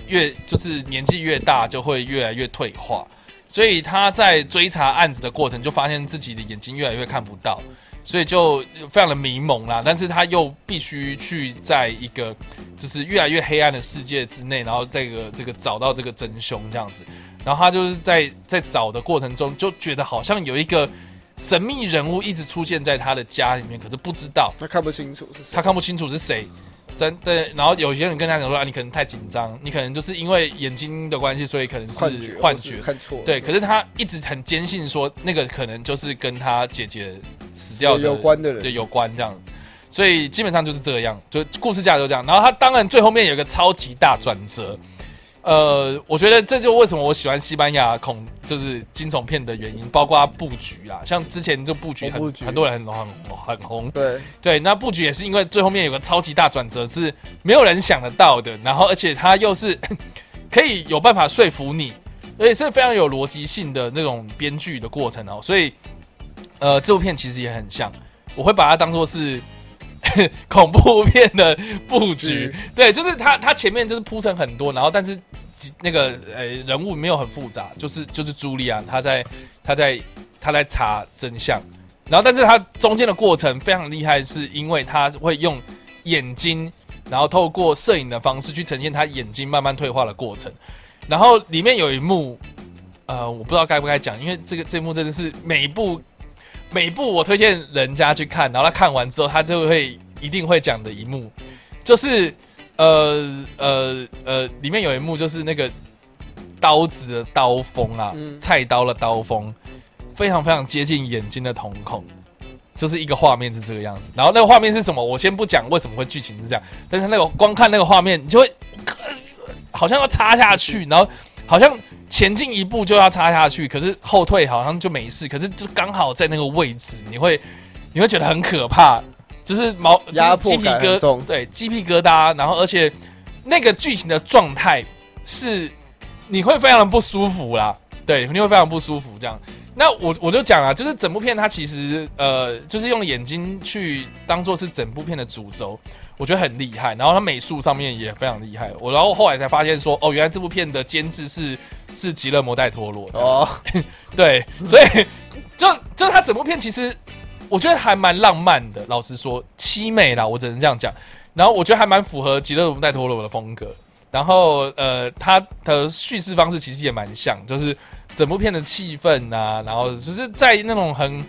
[SPEAKER 1] 越就是年纪越大，就会越来越退化，所以他在追查案子的过程，就发现自己的眼睛越来越看不到，所以就非常的迷蒙啦。但是他又必须去在一个就是越来越黑暗的世界之内，然后这个这个找到这个真凶这样子。然后他就是在在找的过程中，就觉得好像有一个神秘人物一直出现在他的家里面，可是不知道
[SPEAKER 2] 他看不清楚是谁
[SPEAKER 1] 他。看不清楚是谁。真对，然后有些人跟他讲说啊，你可能太紧张，你可能就是因为眼睛的关系，所以可能是
[SPEAKER 2] 幻觉，
[SPEAKER 1] 幻觉。
[SPEAKER 2] 看错。
[SPEAKER 1] 对，可是他一直很坚信说，那个可能就是跟他姐姐死掉的
[SPEAKER 2] 有关的人
[SPEAKER 1] 对，有关这样。所以基本上就是这样，就故事架就这样。然后他当然最后面有一个超级大转折，呃，我觉得这就为什么我喜欢西班牙恐就是惊悚片的原因，包括布局啊，像之前就布局很很多人很很很红，
[SPEAKER 2] 对，
[SPEAKER 1] 对，那布局也是因为最后面有个超级大转折是没有人想得到的，然后而且它又是 可以有办法说服你，而且是非常有逻辑性的那种编剧的过程哦，所以呃，这部片其实也很像，我会把它当做是 恐怖片的布局，对，就是它它前面就是铺成很多，然后但是那个呃人物没有很复杂，就是就是茱莉亚她在她在她在查真相。然后，但是她中间的过程非常厉害，是因为她会用眼睛，然后透过摄影的方式去呈现他眼睛慢慢退化的过程。然后里面有一幕，呃，我不知道该不该讲，因为这个这一幕真的是每一部每部我推荐人家去看，然后他看完之后，他就会一定会讲的一幕，就是呃呃呃，里面有一幕就是那个刀子的刀锋啊，
[SPEAKER 2] 嗯
[SPEAKER 1] 菜刀的刀锋。非常非常接近眼睛的瞳孔，就是一个画面是这个样子。然后那个画面是什么？我先不讲为什么会剧情是这样，但是那个光看那个画面，你就会好像要插下去，然后好像前进一步就要插下去，可是后退好像就没事，可是就刚好在那个位置，你会你会觉得很可怕，就是毛就是
[SPEAKER 2] 压迫
[SPEAKER 1] 鸡皮疙
[SPEAKER 2] 感很重
[SPEAKER 1] 对鸡皮疙瘩，然后而且那个剧情的状态是你会非常的不舒服啦，对，你会非常不舒服这样。那我我就讲啊，就是整部片它其实呃，就是用眼睛去当做是整部片的主轴，我觉得很厉害。然后他美术上面也非常厉害。我然后后来才发现说，哦，原来这部片的监制是是极乐摩戴托罗的。
[SPEAKER 2] 哦，
[SPEAKER 1] 对，所以就就他整部片其实我觉得还蛮浪漫的。老实说，凄美啦，我只能这样讲。然后我觉得还蛮符合吉勒姆戴托罗的风格。然后呃，他的叙事方式其实也蛮像，就是整部片的气氛啊，然后就是在那种很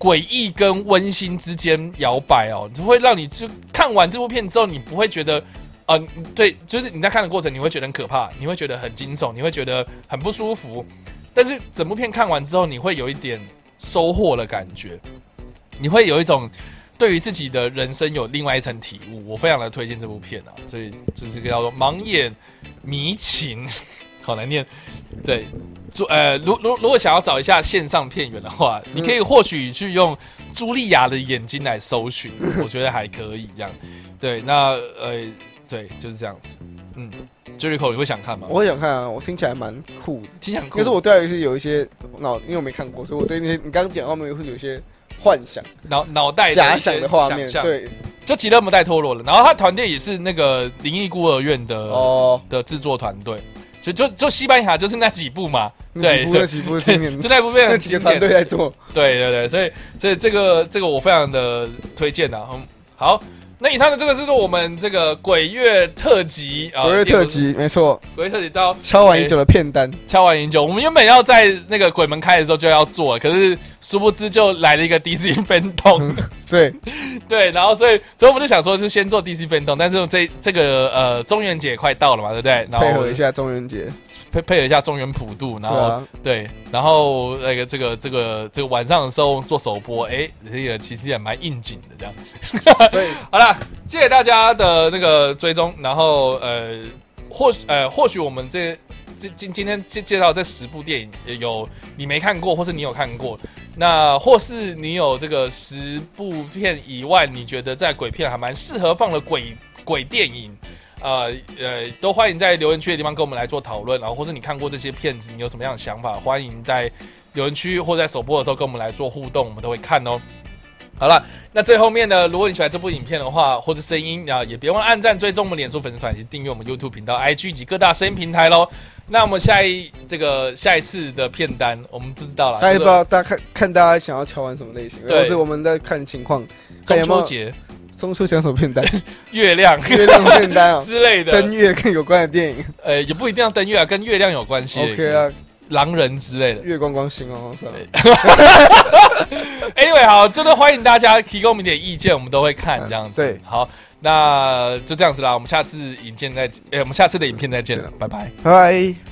[SPEAKER 1] 诡异跟温馨之间摇摆哦，就会让你就看完这部片之后，你不会觉得。呃，对，就是你在看的过程，你会觉得很可怕，你会觉得很惊悚，你会觉得很不舒服。但是整部片看完之后，你会有一点收获的感觉，你会有一种对于自己的人生有另外一层体悟。我非常的推荐这部片啊，所以这是个叫做《盲眼迷情》，好难念。对，朱呃，如如如果想要找一下线上片源的话，你可以或许去用茱莉亚的眼睛来搜寻，我觉得还可以这样。对，那呃。对，就是这样子。嗯，Jericho，你会想看吗？
[SPEAKER 2] 我会想看啊，我听起来蛮酷的，
[SPEAKER 1] 听起来酷。
[SPEAKER 2] 可是我对游戏有一些脑，因为我没看过，所以我对那些你刚刚讲画面会有一些幻想，
[SPEAKER 1] 脑脑袋
[SPEAKER 2] 假想的画面。对，
[SPEAKER 1] 就吉勒姆戴托罗了。然后他团队也是那个《灵异孤儿院》的哦的制作团队，就就就西班牙就是那几部嘛。
[SPEAKER 2] 对，那几部经典，
[SPEAKER 1] 就那部片
[SPEAKER 2] 那几个团队在做。
[SPEAKER 1] 对对对，所以所以这个这个我非常的推荐的。嗯，好。那以上的这个是说我们这个鬼月特辑
[SPEAKER 2] 啊，鬼月特辑没错，
[SPEAKER 1] 鬼月特辑到
[SPEAKER 2] 敲完已久的片单，
[SPEAKER 1] 敲完已久，我们原本要在那个鬼门开的时候就要做，可是殊不知就来了一个 DC 分动，
[SPEAKER 2] 对。
[SPEAKER 1] 对，然后所以所以我们就想说是先做 DC 分动，但是这这个呃中元节快到了嘛，对不对？然后
[SPEAKER 2] 配合一下中元节，
[SPEAKER 1] 配配合一下中元普渡，然后对，然后那个这个这个这个晚上的时候做首播，哎，这个其实也蛮应景的这样，
[SPEAKER 2] 对，
[SPEAKER 1] 好了。谢谢大家的那个追踪，然后呃，或呃，或许我们这这今今天介介绍这十部电影，有你没看过，或是你有看过，那或是你有这个十部片以外，你觉得在鬼片还蛮适合放的鬼鬼电影，呃呃，都欢迎在留言区的地方跟我们来做讨论，然后或是你看过这些片子，你有什么样的想法，欢迎在留言区或在首播的时候跟我们来做互动，我们都会看哦。好了，那最后面呢？如果你喜欢这部影片的话，或者声音啊，也别忘了按赞、追踪我们脸书粉丝团以及订阅我们 YouTube 频道、IG 及各大声音平台喽。那我们下一这个下一次的片单，我们不知道了。
[SPEAKER 2] 下一不知道大家看看大家想要敲完什么类型，或者我们在看情况。
[SPEAKER 1] 中秋节，
[SPEAKER 2] 中秋想什么片单？
[SPEAKER 1] 月亮，
[SPEAKER 2] 月亮片单啊
[SPEAKER 1] 之类的，
[SPEAKER 2] 登月跟有关的电影。
[SPEAKER 1] 呃，也不一定要登月啊，跟月亮有关系。
[SPEAKER 2] OK 啊。
[SPEAKER 1] 狼人之类的，
[SPEAKER 2] 月光光、星光光，算了。
[SPEAKER 1] Anyway，好，就是欢迎大家提供我们点意见，我们都会看这样子。
[SPEAKER 2] 对，
[SPEAKER 1] 好，那就这样子啦，我们下次影片再，哎，我们下次的影片再见了，拜拜，
[SPEAKER 2] 拜拜。